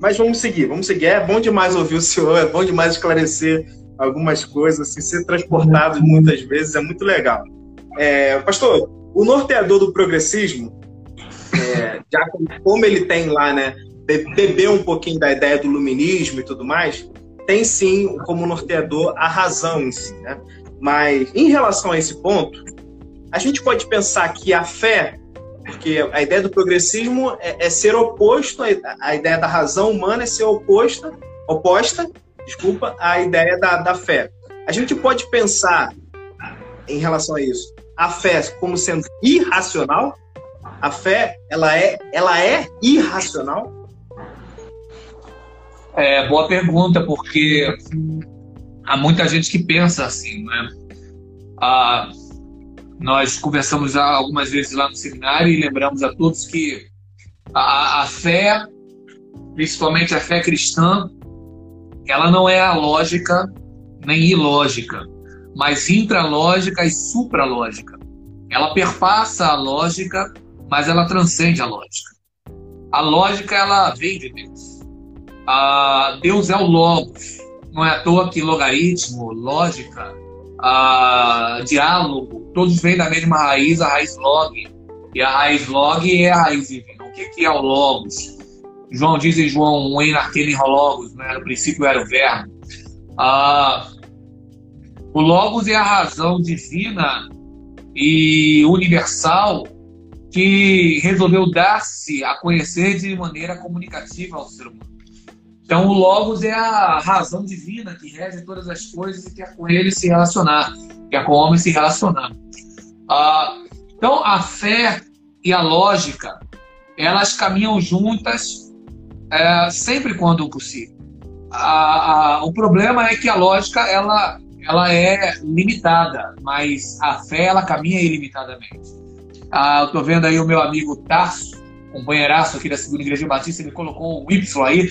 A: Mas vamos seguir, vamos seguir. É bom demais ouvir o senhor, é bom demais esclarecer algumas coisas, assim, ser transportado muitas vezes é muito legal. É, pastor, o norteador do progressismo, é, já como ele tem lá, né, bebeu um pouquinho da ideia do luminismo e tudo mais, tem sim como norteador a razão em si, né? Mas em relação a esse ponto, a gente pode pensar que a fé, porque a ideia do progressismo é, é ser oposto, a ideia da razão humana é ser oposta, oposta, desculpa, à ideia da, da fé. A gente pode pensar em relação a isso, a fé como sendo irracional? A fé, ela é, ela é irracional?
B: É, boa pergunta, porque há muita gente que pensa assim, né? Ah, nós conversamos algumas vezes lá no seminário e lembramos a todos que a, a fé, principalmente a fé cristã, ela não é a lógica nem ilógica, mas intralógica e supralógica. Ela perpassa a lógica, mas ela transcende a lógica. A lógica ela vem de Deus ah, Deus é o Logos. Não é à toa que logaritmo, lógica, ah, diálogo, todos vêm da mesma raiz, a raiz log. E a raiz log é a raiz divina. O que, que é o Logos? João diz em João 1 arquele Logos, né? no princípio era o verbo. Ah, o Logos é a razão divina e universal que resolveu dar-se a conhecer de maneira comunicativa ao ser humano. Então, o Logos é a razão divina que rege todas as coisas e quer com ele se relacionar, quer com o homem se relacionar. Ah, então, a fé e a lógica, elas caminham juntas é, sempre quando possível. o problema é que a lógica ela, ela é limitada, mas a fé ela caminha ilimitadamente. Ah, eu estou vendo aí o meu amigo Tarso, companheiraço aqui da Segunda Igreja Batista, ele colocou um Y aí,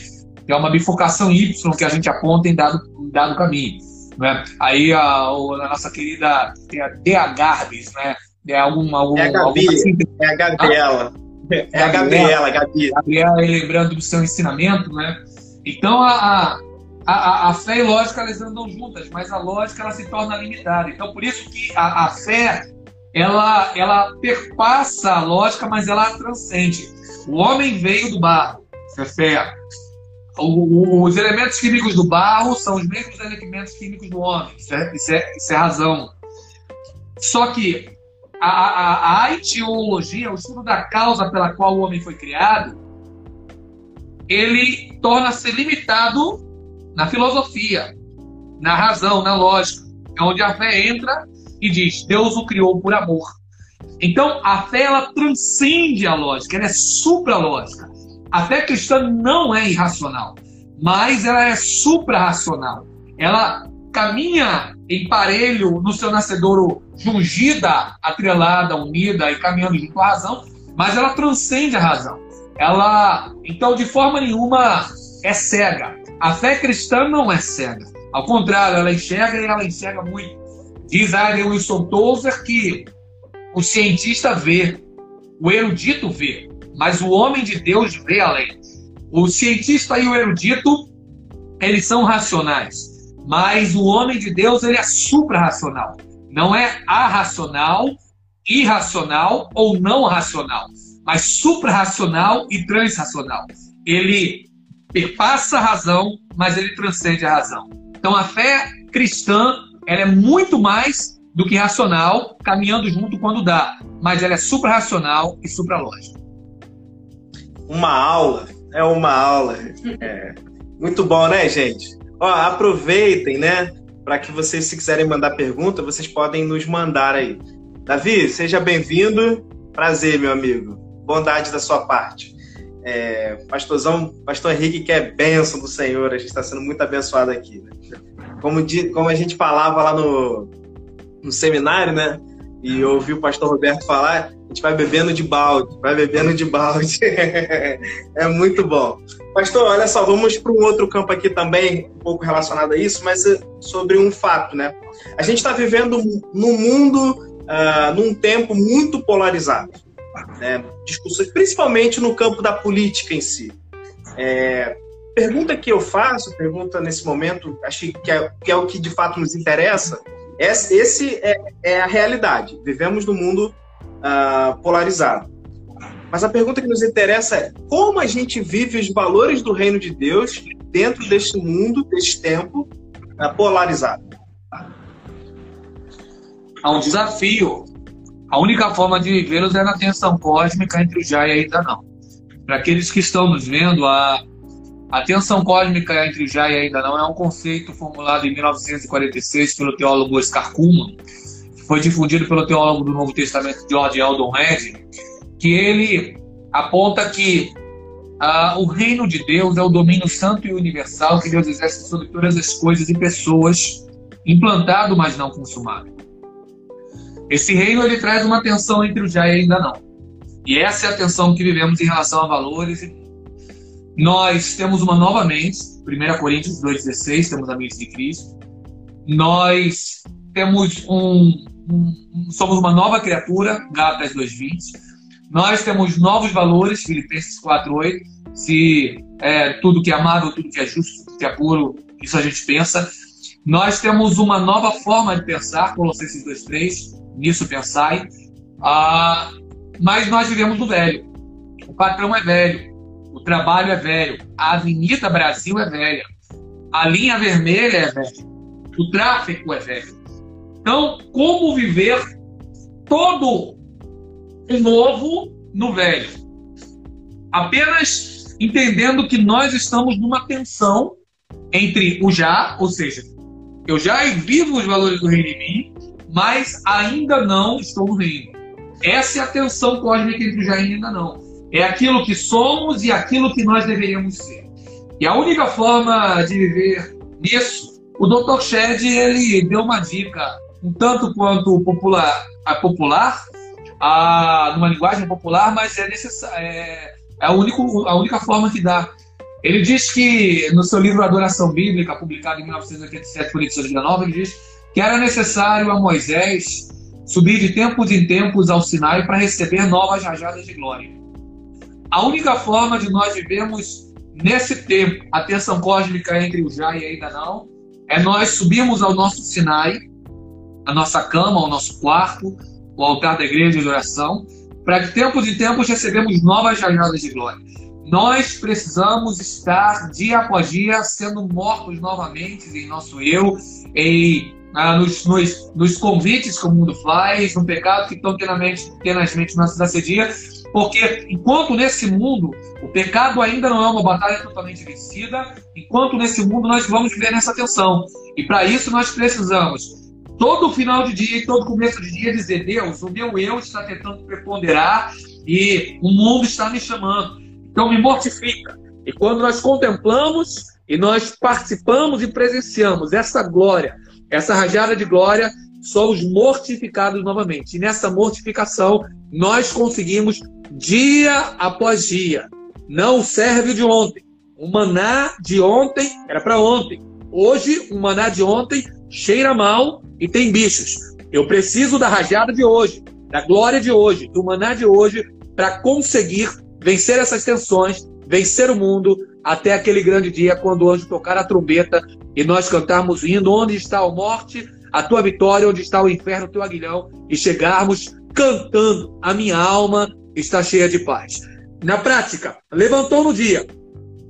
B: é uma bifurcação Y que a gente aponta em dado, em dado caminho. Né? Aí a, a, nossa querida tem a D.A. Garbis, né?
A: É, alguma, algum, é a Gabi, assim, é a Gabriela. Ah, é a Gabriela, Gabi.
B: Gabriela, lembrando do seu ensinamento, né? Então, a, a, a, fé e a lógica, elas andam juntas, mas a lógica, ela se torna limitada. Então, por isso que a, a fé, ela, ela perpassa a lógica, mas ela transcende. O homem veio do barro, isso é fé os elementos químicos do barro são os mesmos elementos químicos do homem. Isso é, isso é, isso é razão. Só que a, a, a etiologia, o estudo da causa pela qual o homem foi criado, ele torna-se limitado na filosofia, na razão, na lógica. É onde a fé entra e diz: Deus o criou por amor. Então, a fé ela transcende a lógica, ela é supra-lógica. A fé cristã não é irracional, mas ela é supra-racional. Ela caminha em parelho no seu nascedouro jungida, atrelada, unida e caminhando junto à razão, mas ela transcende a razão. Ela, então, de forma nenhuma é cega. A fé cristã não é cega. Ao contrário, ela enxerga e ela enxerga muito. Diz Aiden Wilson Tozer que o cientista vê, o erudito vê, mas o homem de Deus vê além. O cientista e o erudito, eles são racionais, mas o homem de Deus, ele é suprarracional. Não é arracional, irracional ou não racional, mas suprarracional e transracional. Ele perpassa a razão, mas ele transcende a razão. Então a fé cristã, ela é muito mais do que racional, caminhando junto quando dá, mas ela é suprarracional e supralógica
A: uma aula, é uma aula. É. Muito bom, né, gente? Ó, aproveitem, né? Para que vocês, se quiserem mandar pergunta, vocês podem nos mandar aí. Davi, seja bem-vindo. Prazer, meu amigo. Bondade da sua parte. É, pastorzão, pastor Henrique, que é bênção do Senhor, a gente está sendo muito abençoado aqui. Né? Como, como a gente falava lá no, no seminário, né? E eu ouvi o pastor Roberto falar, a gente vai bebendo de balde, vai bebendo de balde. é muito bom. Pastor, olha só, vamos para um outro campo aqui também, um pouco relacionado a isso, mas é sobre um fato, né? A gente está vivendo num mundo, uh, num tempo muito polarizado. Né? Discussões, principalmente no campo da política em si. É, pergunta que eu faço, pergunta nesse momento, acho que é, que é o que de fato nos interessa, esse é, é a realidade. Vivemos num mundo uh, polarizado. Mas a pergunta que nos interessa é como a gente vive os valores do reino de Deus dentro deste mundo, deste tempo uh, polarizado.
B: Há um desafio. A única forma de vivê-los é na tensão cósmica entre o já e ainda não. Para aqueles que estão nos vendo, a a tensão cósmica entre o já e ainda não é um conceito formulado em 1946 pelo teólogo Oscar Kuhlman, que foi difundido pelo teólogo do Novo Testamento George Eldon Redding, que ele aponta que ah, o reino de Deus é o domínio santo e universal que Deus exerce sobre todas as coisas e pessoas, implantado, mas não consumado. Esse reino ele traz uma tensão entre o já e ainda não. E essa é a tensão que vivemos em relação a valores nós temos uma nova mente, 1 Coríntios 2,16, temos a mente de Cristo. Nós temos um, somos uma nova criatura, Gálatas 2,20. Nós temos novos valores, Filipenses 4,8. Se é, tudo que é amável, tudo que é justo, tudo que é puro, isso a gente pensa. Nós temos uma nova forma de pensar, Colossenses 2,3, nisso pensai. Ah, mas nós vivemos no velho. O patrão é velho. O trabalho é velho. A Avenida Brasil é velha. A linha vermelha é velha. O tráfego é velho. Então, como viver todo o novo no velho? Apenas entendendo que nós estamos numa tensão entre o já, ou seja, eu já vivo os valores do reino em mim, mas ainda não estou no reino. Essa é a tensão cósmica entre o já e ainda não. É aquilo que somos e aquilo que nós deveríamos ser. E a única forma de viver nisso, o Dr. Shed ele deu uma dica um tanto quanto popular, a popular, a, numa linguagem popular, mas é é, é a, único, a única forma que dá. Ele diz que no seu livro Adoração Bíblica, publicado em 1987 por edição de Nova, ele diz que era necessário a Moisés subir de tempos em tempos ao Sinai para receber novas rajadas de glória. A única forma de nós vivermos nesse tempo a tensão cósmica entre o já e ainda não é nós subirmos ao nosso Sinai, a nossa cama, o nosso quarto, o altar da igreja de oração, para que tempos em tempos recebemos novas jornadas de glória. Nós precisamos estar dia após dia sendo mortos novamente em nosso eu, em, ah, nos, nos, nos, convites que o mundo faz, no pecado que tão tenazmente, tenazmente nos assedia, porque enquanto nesse mundo o pecado ainda não é uma batalha totalmente vencida, enquanto nesse mundo nós vamos viver nessa tensão. E para isso nós precisamos, todo final de dia e todo começo de dia, dizer: Deus, o meu eu está tentando preponderar e o mundo está me chamando. Então me mortifica. E quando nós contemplamos e nós participamos e presenciamos essa glória, essa rajada de glória, somos mortificados novamente. E nessa mortificação, nós conseguimos dia após dia. Não serve de ontem. O maná de ontem era para ontem. Hoje, o maná de ontem cheira mal e tem bichos. Eu preciso da rajada de hoje, da glória de hoje, do maná de hoje, para conseguir vencer essas tensões, vencer o mundo, até aquele grande dia quando o anjo tocar a trombeta e nós cantarmos indo onde está a morte, a tua vitória, onde está o inferno, o teu aguilhão, e chegarmos cantando: A minha alma está cheia de paz. Na prática, levantou no dia,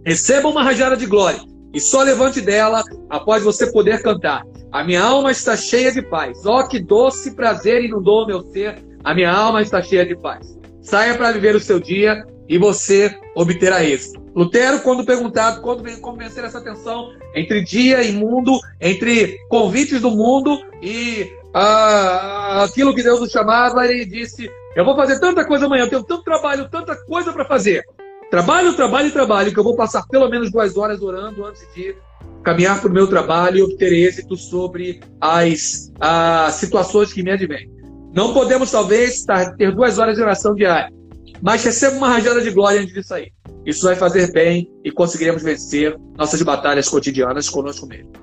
B: receba uma rajada de glória e só levante dela após você poder cantar. A minha alma está cheia de paz. Ó, oh, que doce prazer inundou meu ser. A minha alma está cheia de paz. Saia para viver o seu dia e você obterá êxito. Lutero, quando perguntado quando como vencer essa tensão entre dia e mundo, entre convites do mundo e ah, aquilo que Deus nos chamava, ele disse: Eu vou fazer tanta coisa amanhã, eu tenho tanto trabalho, tanta coisa para fazer. Trabalho, trabalho trabalho, que eu vou passar pelo menos duas horas orando antes de caminhar para o meu trabalho e obter êxito sobre as, as situações que me advêm. Não podemos, talvez, ter duas horas de oração diária, mas receba uma rajada de glória antes disso aí. Isso vai fazer bem e conseguiremos vencer nossas batalhas cotidianas conosco mesmo.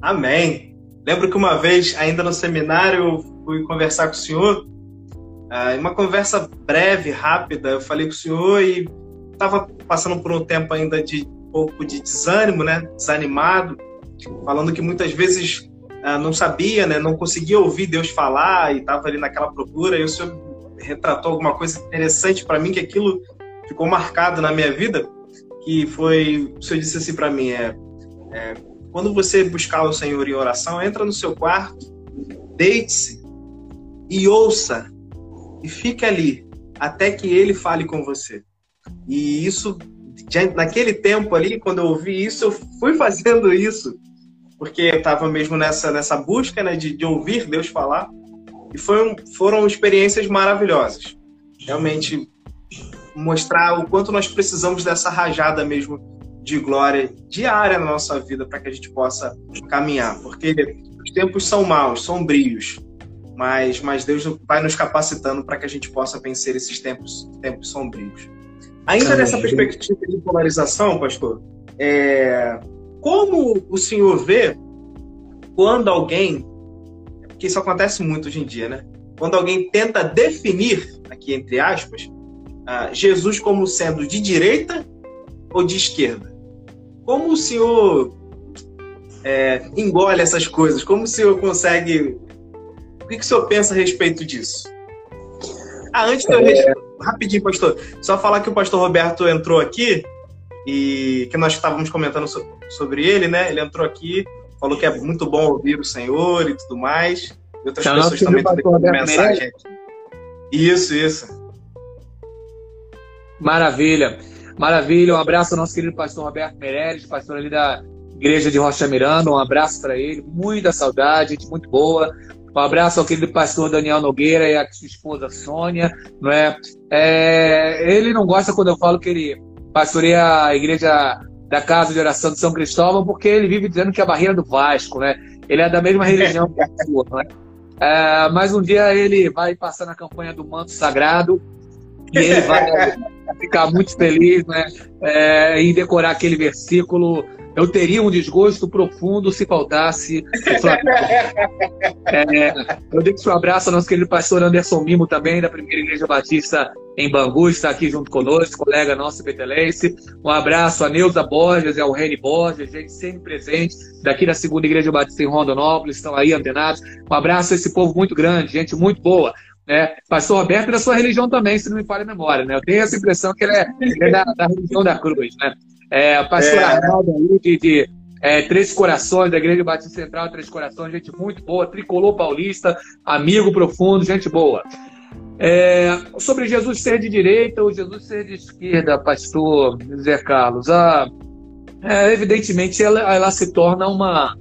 A: Amém. Lembro que uma vez, ainda no seminário, eu fui conversar com o senhor. Uh, uma conversa breve, rápida, eu falei com o senhor e estava passando por um tempo ainda de pouco de desânimo, né? Desanimado, falando que muitas vezes uh, não sabia, né? Não conseguia ouvir Deus falar e estava ali naquela procura. E o senhor retratou alguma coisa interessante para mim que aquilo ficou marcado na minha vida, que foi o senhor disse assim para mim é, é quando você buscar o Senhor em oração, entra no seu quarto, deite-se e ouça e fique ali até que ele fale com você. E isso, naquele tempo ali, quando eu ouvi isso, eu fui fazendo isso, porque eu estava mesmo nessa, nessa busca né, de, de ouvir Deus falar. E foi, foram experiências maravilhosas. Realmente mostrar o quanto nós precisamos dessa rajada mesmo de glória diária na nossa vida para que a gente possa caminhar, porque os tempos são maus, sombrios, mas, mas Deus vai nos capacitando para que a gente possa vencer esses tempos, tempos sombrios. Ainda nessa perspectiva de polarização, pastor, é, como o senhor vê quando alguém, porque isso acontece muito hoje em dia, né? Quando alguém tenta definir, aqui entre aspas, uh, Jesus como sendo de direita ou de esquerda? Como o senhor é, engole essas coisas? Como o senhor consegue. O que, que o senhor pensa a respeito disso? Ah, antes de eu. É... Rapidinho, pastor. Só falar que o pastor Roberto entrou aqui e que nós estávamos comentando sobre ele, né? Ele entrou aqui, falou que é muito bom ouvir o Senhor e tudo mais. E outras então, pessoas também estão mensagem aqui. Isso, isso.
B: Maravilha. Maravilha, um abraço ao nosso querido pastor Roberto Meirelles, pastor ali da Igreja de Rocha Miranda, um abraço para ele, muita saudade, gente muito boa. Um abraço ao querido pastor Daniel Nogueira e a sua esposa Sônia, não é? É? Ele não gosta quando eu falo que ele pastoreia a igreja da Casa de Oração de São Cristóvão, porque ele vive dizendo que é a barreira do Vasco, né? Ele é da mesma religião que a sua, não é? é? Mas um dia ele vai passar na campanha do Manto Sagrado e ele vai ficar muito feliz né, é, em decorar aquele versículo. Eu teria um desgosto profundo se faltasse o Flamengo. É, eu deixo um abraço ao nosso querido pastor Anderson Mimo também, da Primeira Igreja Batista em Bangu, está aqui junto conosco, colega nosso betelense. Um abraço a Neuza Borges e ao Reni Borges, gente sempre presente, daqui da Segunda Igreja Batista em Rondonópolis, estão aí antenados. Um abraço a esse povo muito grande, gente muito boa. Né? Pastor Roberto é da sua religião também, se não me falha a memória. Né? Eu tenho essa impressão que ele é, ele é da, da, religião da cruz. Né? É, pastor é. Arnaldo aí de, de é, Três Corações, da Igreja Batista Central, Três Corações, gente muito boa, tricolor paulista, amigo profundo, gente boa. É, sobre Jesus ser de direita ou Jesus ser de esquerda, pastor Zé Carlos, a, é, evidentemente ela, ela se torna uma,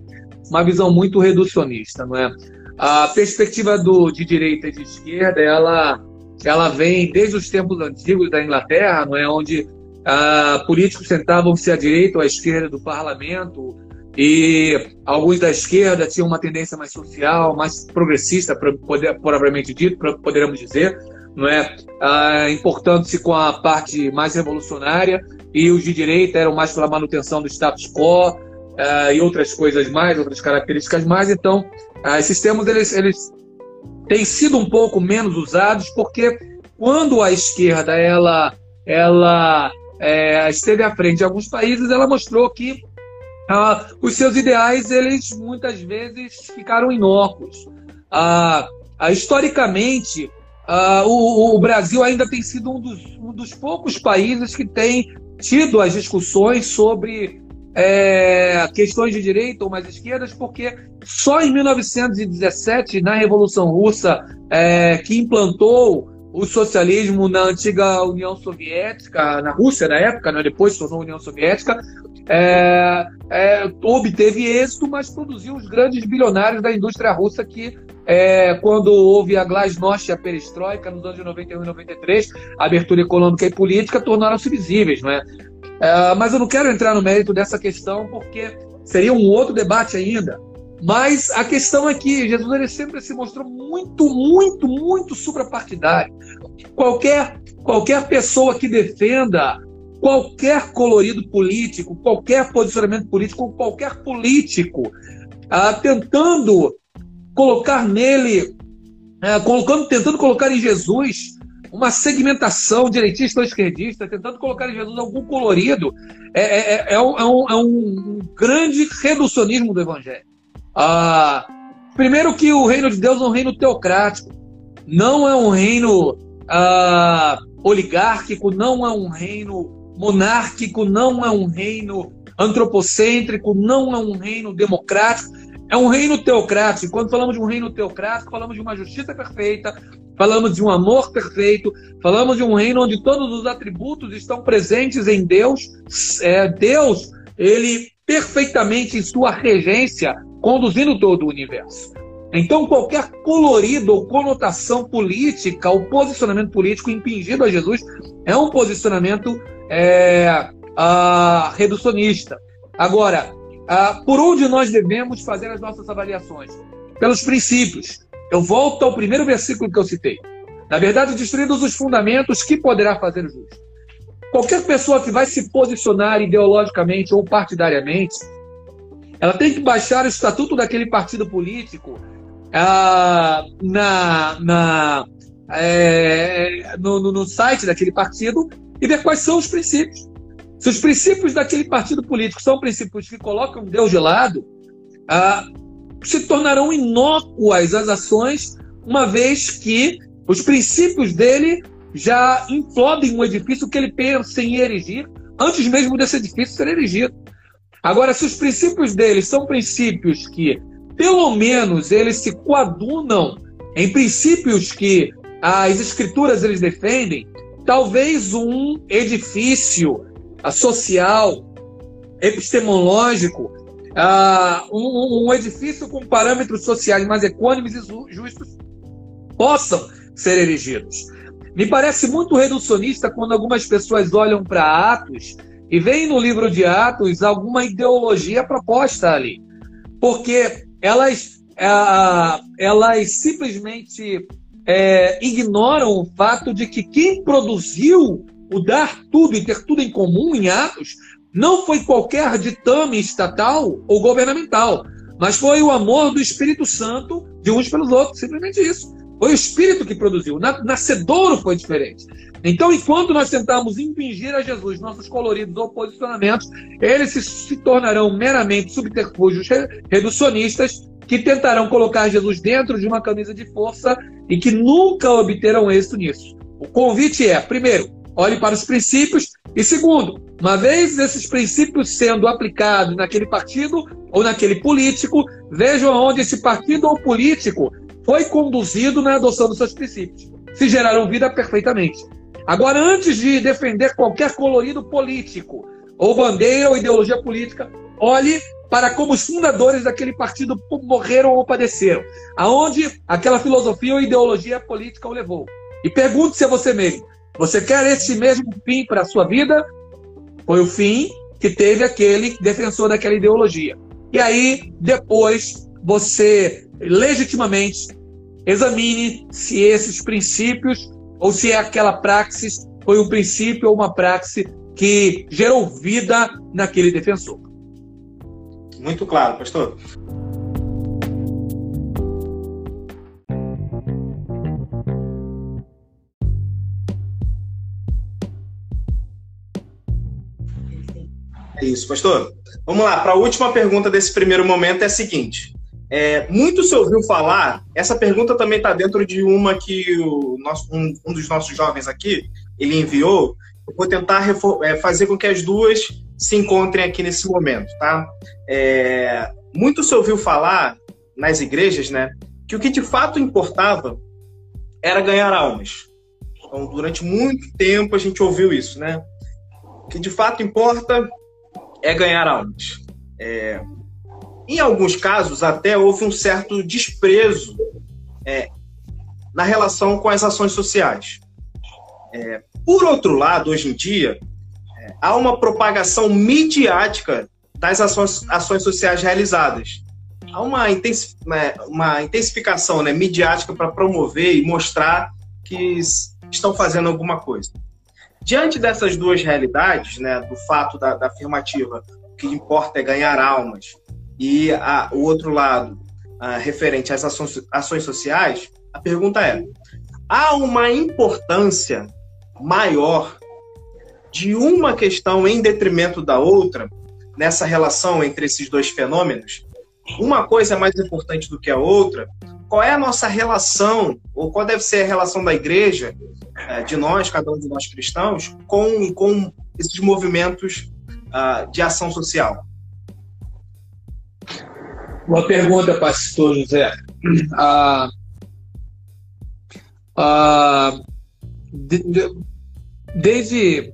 B: uma visão muito reducionista, não é? A perspectiva do, de direita e de esquerda, ela, ela vem desde os tempos antigos da Inglaterra, não é? onde ah, políticos sentavam-se à direita ou à esquerda do parlamento, e alguns da esquerda tinham uma tendência mais social, mais progressista, propriamente dito, poderíamos dizer, não é? Ah, importando-se com a parte mais revolucionária, e os de direita eram mais pela manutenção do status quo, uh, e outras coisas mais, outras características mais. Então, uh, esses termos eles, eles têm sido um pouco menos usados porque quando a esquerda ela, ela é, esteve à frente de alguns países, ela mostrou que uh, os seus ideais eles muitas vezes ficaram inócuos. Uh, historicamente, o, o, Brasil ainda tem sido um dos, um dos poucos países que tem tido as discussões sobre é, questões de direita ou mais esquerdas, porque só em 1917, na Revolução Russa, é, que implantou o socialismo na antiga União Soviética, na Rússia na época, né, depois se tornou União Soviética, é, é, obteve êxito, mas produziu os grandes bilionários da indústria russa que, é, quando houve a glasnost e a perestroika nos anos de 91 e 93, a abertura econômica e política tornaram-se visíveis. Não é? é? mas eu não quero entrar no mérito dessa questão, porque seria um outro debate ainda. Mas a questão é que Jesus ele sempre se mostrou muito, muito, muito suprapartidário. Qualquer, qualquer pessoa que defenda qualquer colorido político, qualquer posicionamento político, qualquer político ah, tentando colocar nele, ah, colocando, tentando colocar em Jesus uma segmentação direitista ou esquerdista, tentando colocar em Jesus algum colorido, é, é, é, é um, é um, é um grande reducionismo do Evangelho. Ah, primeiro que o reino de Deus é um reino teocrático, não é um reino ah, oligárquico, não é um reino monárquico, não é um reino antropocêntrico, não é um reino democrático, é um reino teocrático. Quando falamos de um reino teocrático, falamos de uma justiça perfeita, falamos de um amor perfeito, falamos de um reino onde todos os atributos estão presentes em Deus. É, Deus, ele perfeitamente em sua regência, conduzindo todo o universo. Então, qualquer colorido ou conotação política, ou posicionamento político impingido a Jesus, é um posicionamento é, a, reducionista. Agora, a, por onde nós devemos fazer as nossas avaliações? Pelos princípios. Eu volto ao primeiro versículo que eu citei. Na verdade, destruídos os fundamentos, que poderá fazer o justo? Qualquer pessoa que vai se posicionar ideologicamente ou partidariamente, ela tem que baixar o estatuto daquele partido político ah, na, na, é, no, no, no site daquele partido e ver quais são os princípios. Se os princípios daquele partido político são princípios que colocam Deus de lado, ah, se tornarão inócuas as ações, uma vez que os princípios dele já implodem um edifício que ele pensa em erigir antes mesmo desse edifício ser erigido. Agora, se os princípios dele são princípios que, pelo menos, eles se coadunam em princípios que as escrituras eles defendem, talvez um edifício social, epistemológico, um, um, edifício com parâmetros sociais mais econômicos e justos possam ser erigidos. Me parece muito reducionista quando algumas pessoas olham para Atos e veem no livro de Atos alguma ideologia proposta ali. Porque elas, uh, elas simplesmente é, ignoram o fato de que quem produziu o dar tudo e ter tudo em comum em Atos não foi qualquer ditame estatal ou governamental, mas foi o amor do Espírito Santo de uns pelos outros, simplesmente isso. Foi o Espírito que produziu. O nascedouro foi diferente. Então, enquanto nós tentamos impingir a Jesus nossos coloridos ou posicionamentos, eles se, se tornarão meramente subterfúgios reducionistas que tentarão colocar Jesus dentro de uma camisa de força e que nunca obterão êxito nisso. O convite é, primeiro, olhe para os princípios e segundo, uma vez esses princípios sendo aplicados naquele partido ou naquele político, vejam aonde esse partido ou político foi conduzido na adoção dos seus princípios. Se geraram vida perfeitamente. Agora, antes de defender qualquer colorido político, ou bandeira ou ideologia política, olhe para como os fundadores daquele partido morreram ou padeceram, aonde aquela filosofia ou ideologia política o levou. E pergunte-se a você mesmo: você quer esse mesmo fim para a sua vida? Foi o fim que teve aquele defensor daquela ideologia. E aí, depois, você legitimamente examine se esses princípios ou se é aquela praxis foi um princípio ou uma praxe que gerou vida naquele defensor.
A: Muito claro, pastor. É isso, pastor. Vamos lá, para a última pergunta desse primeiro momento é a seguinte. É, muito se ouviu falar, essa pergunta também está dentro de uma que o nosso, um, um, dos nossos jovens aqui, ele enviou. Eu vou tentar é, fazer com que as duas se encontrem aqui nesse momento, tá? É, muito se ouviu falar nas igrejas, né, que o que de fato importava era ganhar almas. Então, durante muito tempo a gente ouviu isso, né? O que de fato importa é ganhar almas. É, em alguns casos, até houve um certo desprezo é, na relação com as ações sociais. É, por outro lado, hoje em dia, é, há uma propagação midiática das ações, ações sociais realizadas. Há uma, né, uma intensificação né, midiática para promover e mostrar que estão fazendo alguma coisa. Diante dessas duas realidades, né, do fato da, da afirmativa, o que importa é ganhar almas, e a, o outro lado, a, referente às ações, ações sociais, a pergunta é: há uma importância maior de uma questão em detrimento da outra nessa relação entre esses dois fenômenos? Uma coisa é mais importante do que a outra? Qual é a nossa relação, ou qual deve ser a relação da igreja, é, de nós, cada um de nós cristãos, com, com esses movimentos uh, de ação social?
B: Uma pergunta, pastor José. Ah, ah, de, de, desde.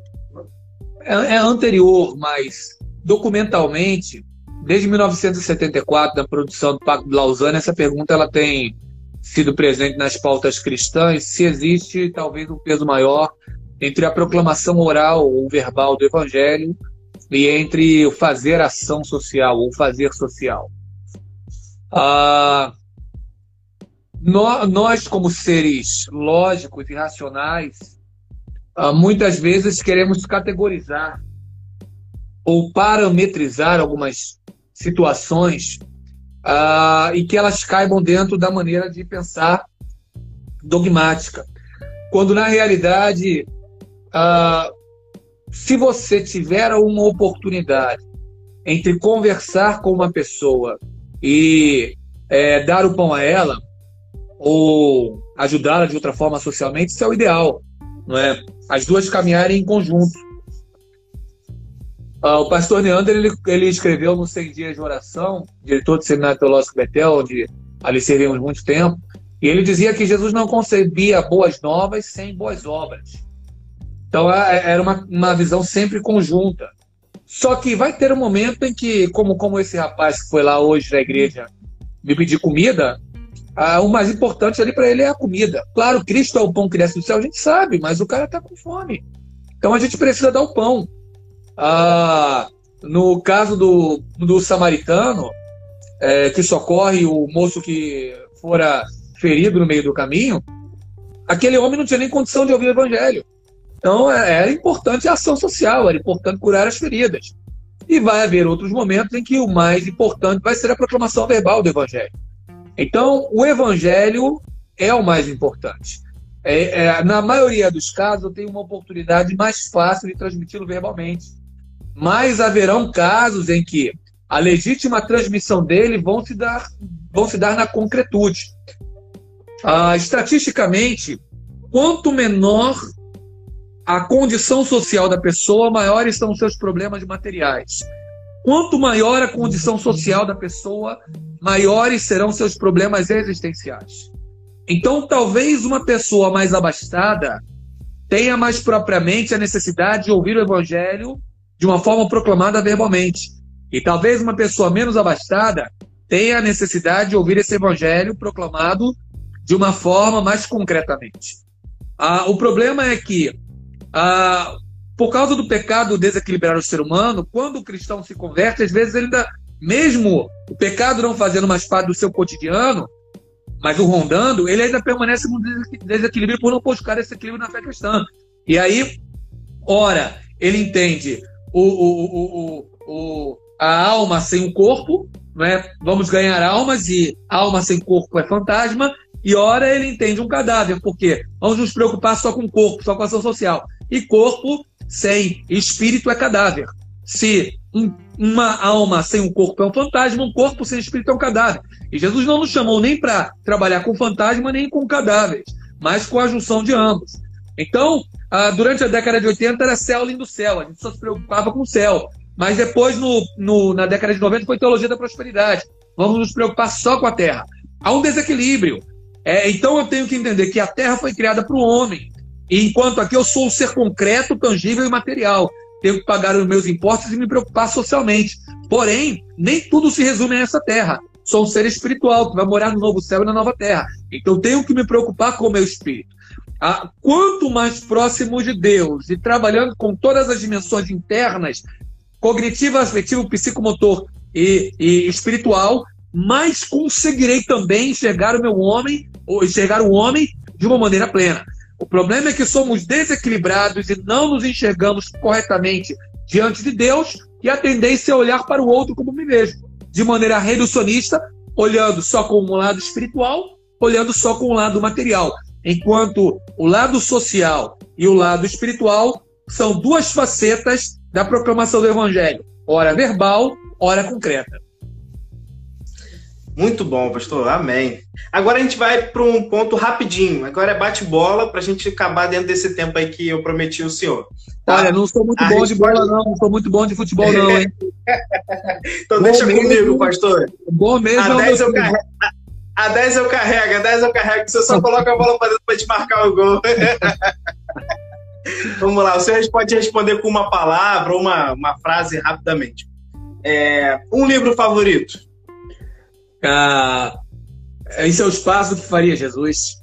B: É, é, anterior, mas documentalmente, desde 1974, na produção do Pacto de Lausanne, essa pergunta ela tem sido presente nas pautas cristãs, se existe talvez um peso maior entre a proclamação oral ou verbal do Evangelho e entre o fazer ação social ou fazer social. Ah, nós, como seres lógicos e racionais, ah, muitas vezes queremos categorizar ou parametrizar algumas situações ah, e que elas caibam dentro da maneira de pensar dogmática. Quando, na realidade, ah, se você tiver uma oportunidade entre conversar com uma pessoa e é, dar o pão a ela ou ajudá-la de outra forma socialmente, isso é o ideal, não é? As duas caminharem em conjunto. Ah, o pastor Neander ele, ele escreveu no 100 Dias de Oração, diretor do Seminário Teológico Betel, onde ali servimos muito tempo, e ele dizia que Jesus não concebia boas novas sem boas obras. Então é, era uma, uma visão sempre conjunta. Só que vai ter um momento em que, como, como esse rapaz que foi lá hoje na igreja me pedir comida, ah, o mais importante ali para ele é a comida. Claro, Cristo é o pão que desce do céu, a gente sabe, mas o cara está com fome. Então a gente precisa dar o pão. Ah, no caso do, do samaritano, é, que socorre o moço que fora ferido no meio do caminho, aquele homem não tinha nem condição de ouvir o evangelho. Então, é, era importante a ação social, era importante curar as feridas. E vai haver outros momentos em que o mais importante vai ser a proclamação verbal do Evangelho. Então, o Evangelho é o mais importante. É, é, na maioria dos casos, eu tenho uma oportunidade mais fácil de transmiti-lo verbalmente. Mas haverão casos em que a legítima transmissão dele vão se dar, vão se dar na concretude. Ah, estatisticamente, quanto menor a condição social da pessoa, maiores são os seus problemas materiais. Quanto maior a condição social da pessoa, maiores serão seus problemas existenciais. Então, talvez uma pessoa mais abastada tenha mais propriamente a necessidade de ouvir o evangelho de uma forma proclamada verbalmente. E talvez uma pessoa menos abastada tenha a necessidade de ouvir esse evangelho proclamado de uma forma mais concretamente. Ah, o problema é que ah, por causa do pecado desequilibrar o ser humano, quando o cristão se converte, às vezes ele ainda, mesmo o pecado não fazendo mais parte do seu cotidiano, mas o rondando, ele ainda permanece no desequilíbrio por não buscar esse equilíbrio na fé cristã. E aí, ora, ele entende o, o, o, a alma sem o corpo, né? vamos ganhar almas, e alma sem corpo é fantasma, e ora ele entende um cadáver, porque vamos nos preocupar só com o corpo, só com a ação social. E corpo sem espírito é cadáver. Se um, uma alma sem um corpo é um fantasma, um corpo sem espírito é um cadáver. E Jesus não nos chamou nem para trabalhar com fantasma nem com cadáveres, mas com a junção de ambos. Então, ah, durante a década de 80 era céu lindo céu, a gente só se preocupava com o céu. Mas depois, no, no, na década de 90, foi teologia da prosperidade. Vamos nos preocupar só com a terra. Há um desequilíbrio. É, então eu tenho que entender que a terra foi criada para o homem. E enquanto aqui eu sou um ser concreto, tangível e material. tenho que pagar os meus impostos e me preocupar socialmente. Porém, nem tudo se resume a essa terra. Sou um ser espiritual que vai morar no novo céu e na nova terra. Então tenho que me preocupar com o meu espírito. Ah, quanto mais próximo de Deus e trabalhando com todas as dimensões internas, cognitivo, afetivo, psicomotor e, e espiritual, mais conseguirei também enxergar o meu homem, ou enxergar o homem de uma maneira plena. O problema é que somos desequilibrados e não nos enxergamos corretamente diante de Deus e a tendência é olhar para o outro como me vejo, de maneira reducionista, olhando só com o lado espiritual, olhando só com o lado material. Enquanto o lado social e o lado espiritual são duas facetas da proclamação do evangelho, ora verbal, ora concreta.
A: Muito bom, pastor. Amém. Agora a gente vai para um ponto rapidinho. Agora é bate-bola para a gente acabar dentro desse tempo aí que eu prometi ao senhor.
B: Tá? Olha, não sou muito a bom de bola, não. Não sou muito bom de futebol, não, hein?
A: então bom deixa mesmo, comigo, pastor.
B: Bom mesmo. A
A: 10 eu carrego. A 10 eu carrego, a 10 eu carrego. Você só coloca a bola para dentro para te marcar o gol. Vamos lá, o senhor pode responder com uma palavra ou uma, uma frase rapidamente. É, um livro favorito?
B: Ah, esse é o espaço que faria Jesus.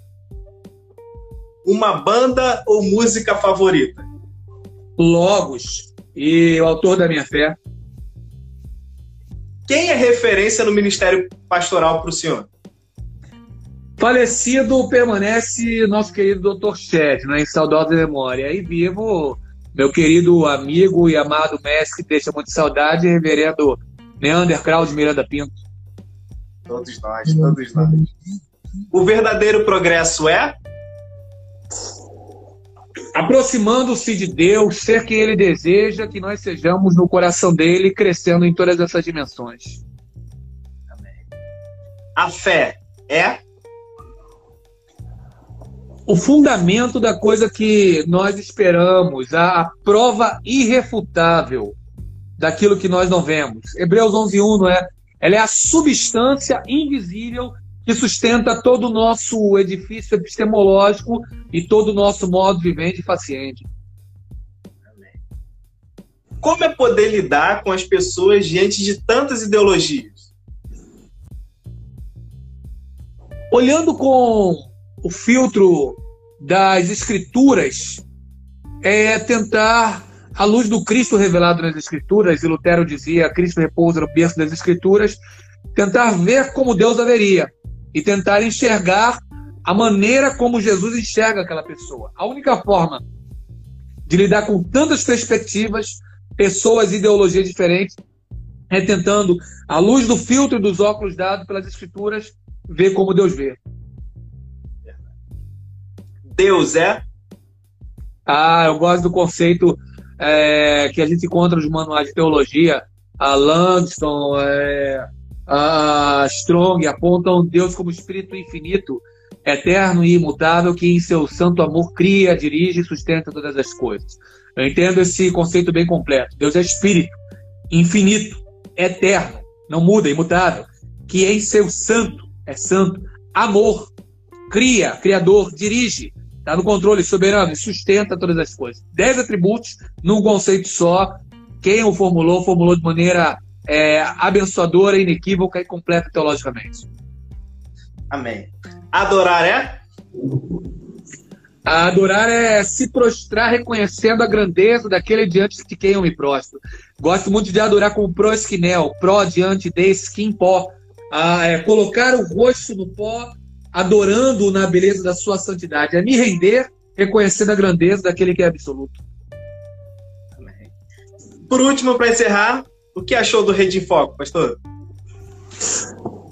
A: Uma banda ou música favorita?
B: Logos e o autor da minha fé.
A: Quem é referência no ministério pastoral para o senhor?
B: Falecido permanece nosso querido Dr. Chet, né, em saudosa memória. E vivo, meu querido amigo e amado mestre que deixa muito saudade, reverendo Neander Kraus Miranda Pinto.
A: Todos nós, todos nós. O verdadeiro progresso é?
B: Aproximando-se de Deus, ser quem Ele deseja que nós sejamos no coração dele, crescendo em todas essas dimensões.
A: Amém. A fé é?
B: O fundamento da coisa que nós esperamos, a, a prova irrefutável daquilo que nós não vemos. Hebreus 11:1 não é? Ela é a substância invisível que sustenta todo o nosso edifício epistemológico e todo o nosso modo vivente e paciente.
A: Como é poder lidar com as pessoas diante de tantas ideologias?
B: Olhando com o filtro das escrituras, é tentar à luz do Cristo revelado nas Escrituras, e Lutero dizia: Cristo repousa no berço das Escrituras, tentar ver como Deus haveria e tentar enxergar a maneira como Jesus enxerga aquela pessoa. A única forma de lidar com tantas perspectivas, pessoas e ideologias diferentes é tentando, à luz do filtro dos óculos dados pelas Escrituras, ver como Deus vê.
A: Deus é?
B: Ah, eu gosto do conceito é, que a gente encontra nos manuais de teologia, a Langston, é, a Strong, apontam Deus como espírito infinito, eterno e imutável, que em seu santo amor cria, dirige e sustenta todas as coisas. Eu entendo esse conceito bem completo. Deus é espírito, infinito, eterno, não muda, imutável, que em seu santo, é santo, amor, cria, criador, dirige, Está no controle soberano sustenta todas as coisas. Dez atributos num conceito só. Quem o formulou, formulou de maneira é, abençoadora, inequívoca e completa teologicamente.
A: Amém. Adorar é?
B: adorar é se prostrar reconhecendo a grandeza daquele diante de quem eu me prostro. Gosto muito de adorar com prosquinel, pró diante de skin pó. Ah, é, colocar o rosto no pó adorando na beleza da sua santidade, é me render reconhecendo a grandeza daquele que é absoluto.
A: Amém. Por último, para encerrar, o que achou do Rede em Foco, pastor?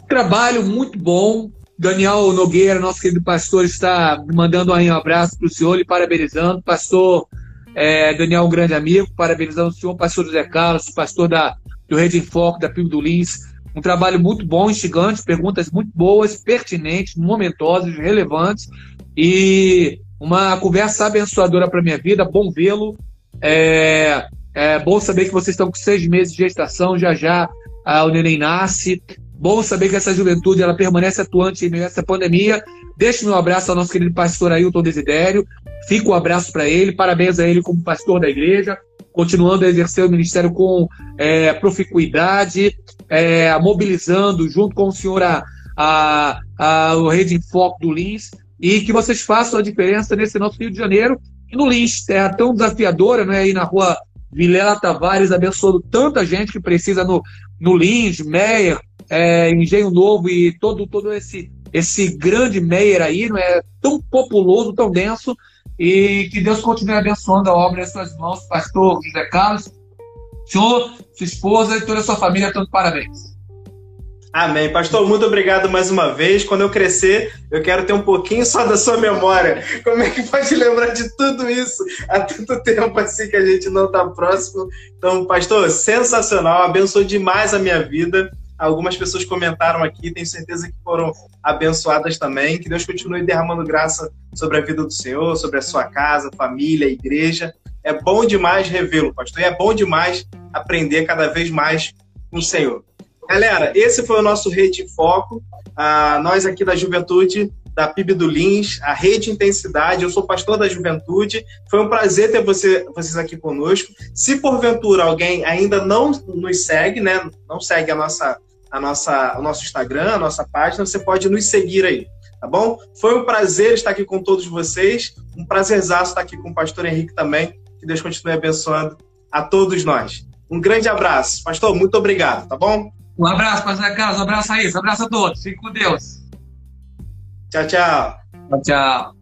B: Trabalho muito bom. Daniel Nogueira, nosso querido pastor, está mandando aí um abraço para o senhor e parabenizando. Pastor é, Daniel, um grande amigo, parabenizando o senhor, pastor José Carlos, pastor da, do Rede em Foco, da Pingo do Lins, um trabalho muito bom, instigante, perguntas muito boas, pertinentes, momentosas, relevantes e uma conversa abençoadora para minha vida. Bom vê-lo. É, é, bom saber que vocês estão com seis meses de gestação, já já ah, o neném nasce. Bom saber que essa juventude ela permanece atuante em meio a essa pandemia. Deixe meu abraço ao nosso querido pastor Ailton Desidério. Fica o um abraço para ele. Parabéns a ele como pastor da igreja continuando a exercer o ministério com é, proficuidade, é, mobilizando junto com o senhor a, a, a, o Rede em Foco do Lins, e que vocês façam a diferença nesse nosso Rio de Janeiro e no Lins, terra tão desafiadora, né, aí na rua Vilela Tavares, abençoando tanta gente que precisa no, no Lins, Meyer, é, Engenho Novo e todo, todo esse, esse grande Meyer aí, não é? Tão populoso, tão denso, e que Deus continue abençoando a obra em suas mãos, pastor José Carlos, senhor, sua esposa e toda a sua família, tanto parabéns.
A: Amém. Pastor, muito obrigado mais uma vez. Quando eu crescer, eu quero ter um pouquinho só da sua memória. Como é que pode lembrar de tudo isso há tanto tempo assim que a gente não está próximo? Então, pastor, sensacional, abençoou demais a minha vida. Algumas pessoas comentaram aqui, tenho certeza que foram abençoadas também. Que Deus continue derramando graça sobre a vida do Senhor, sobre a sua casa, família, igreja. É bom demais revê-lo, pastor, e é bom demais aprender cada vez mais com o Senhor. Galera, esse foi o nosso Rede em Foco. Ah, nós aqui da Juventude, da PIB do Lins, a Rede Intensidade. Eu sou pastor da Juventude. Foi um prazer ter você, vocês aqui conosco. Se porventura alguém ainda não nos segue, né, não segue a nossa, a nossa, o nosso Instagram, a nossa página, você pode nos seguir aí, tá bom? Foi um prazer estar aqui com todos vocês. Um prazerzaço estar aqui com o pastor Henrique também. Que Deus continue abençoando a todos nós. Um grande abraço. Pastor, muito obrigado, tá bom?
B: Um abraço, pastor Carlos. Um abraço aí. Um abraço a todos. Fique com Deus.
A: Tchau, tchau.
B: Tchau, tchau.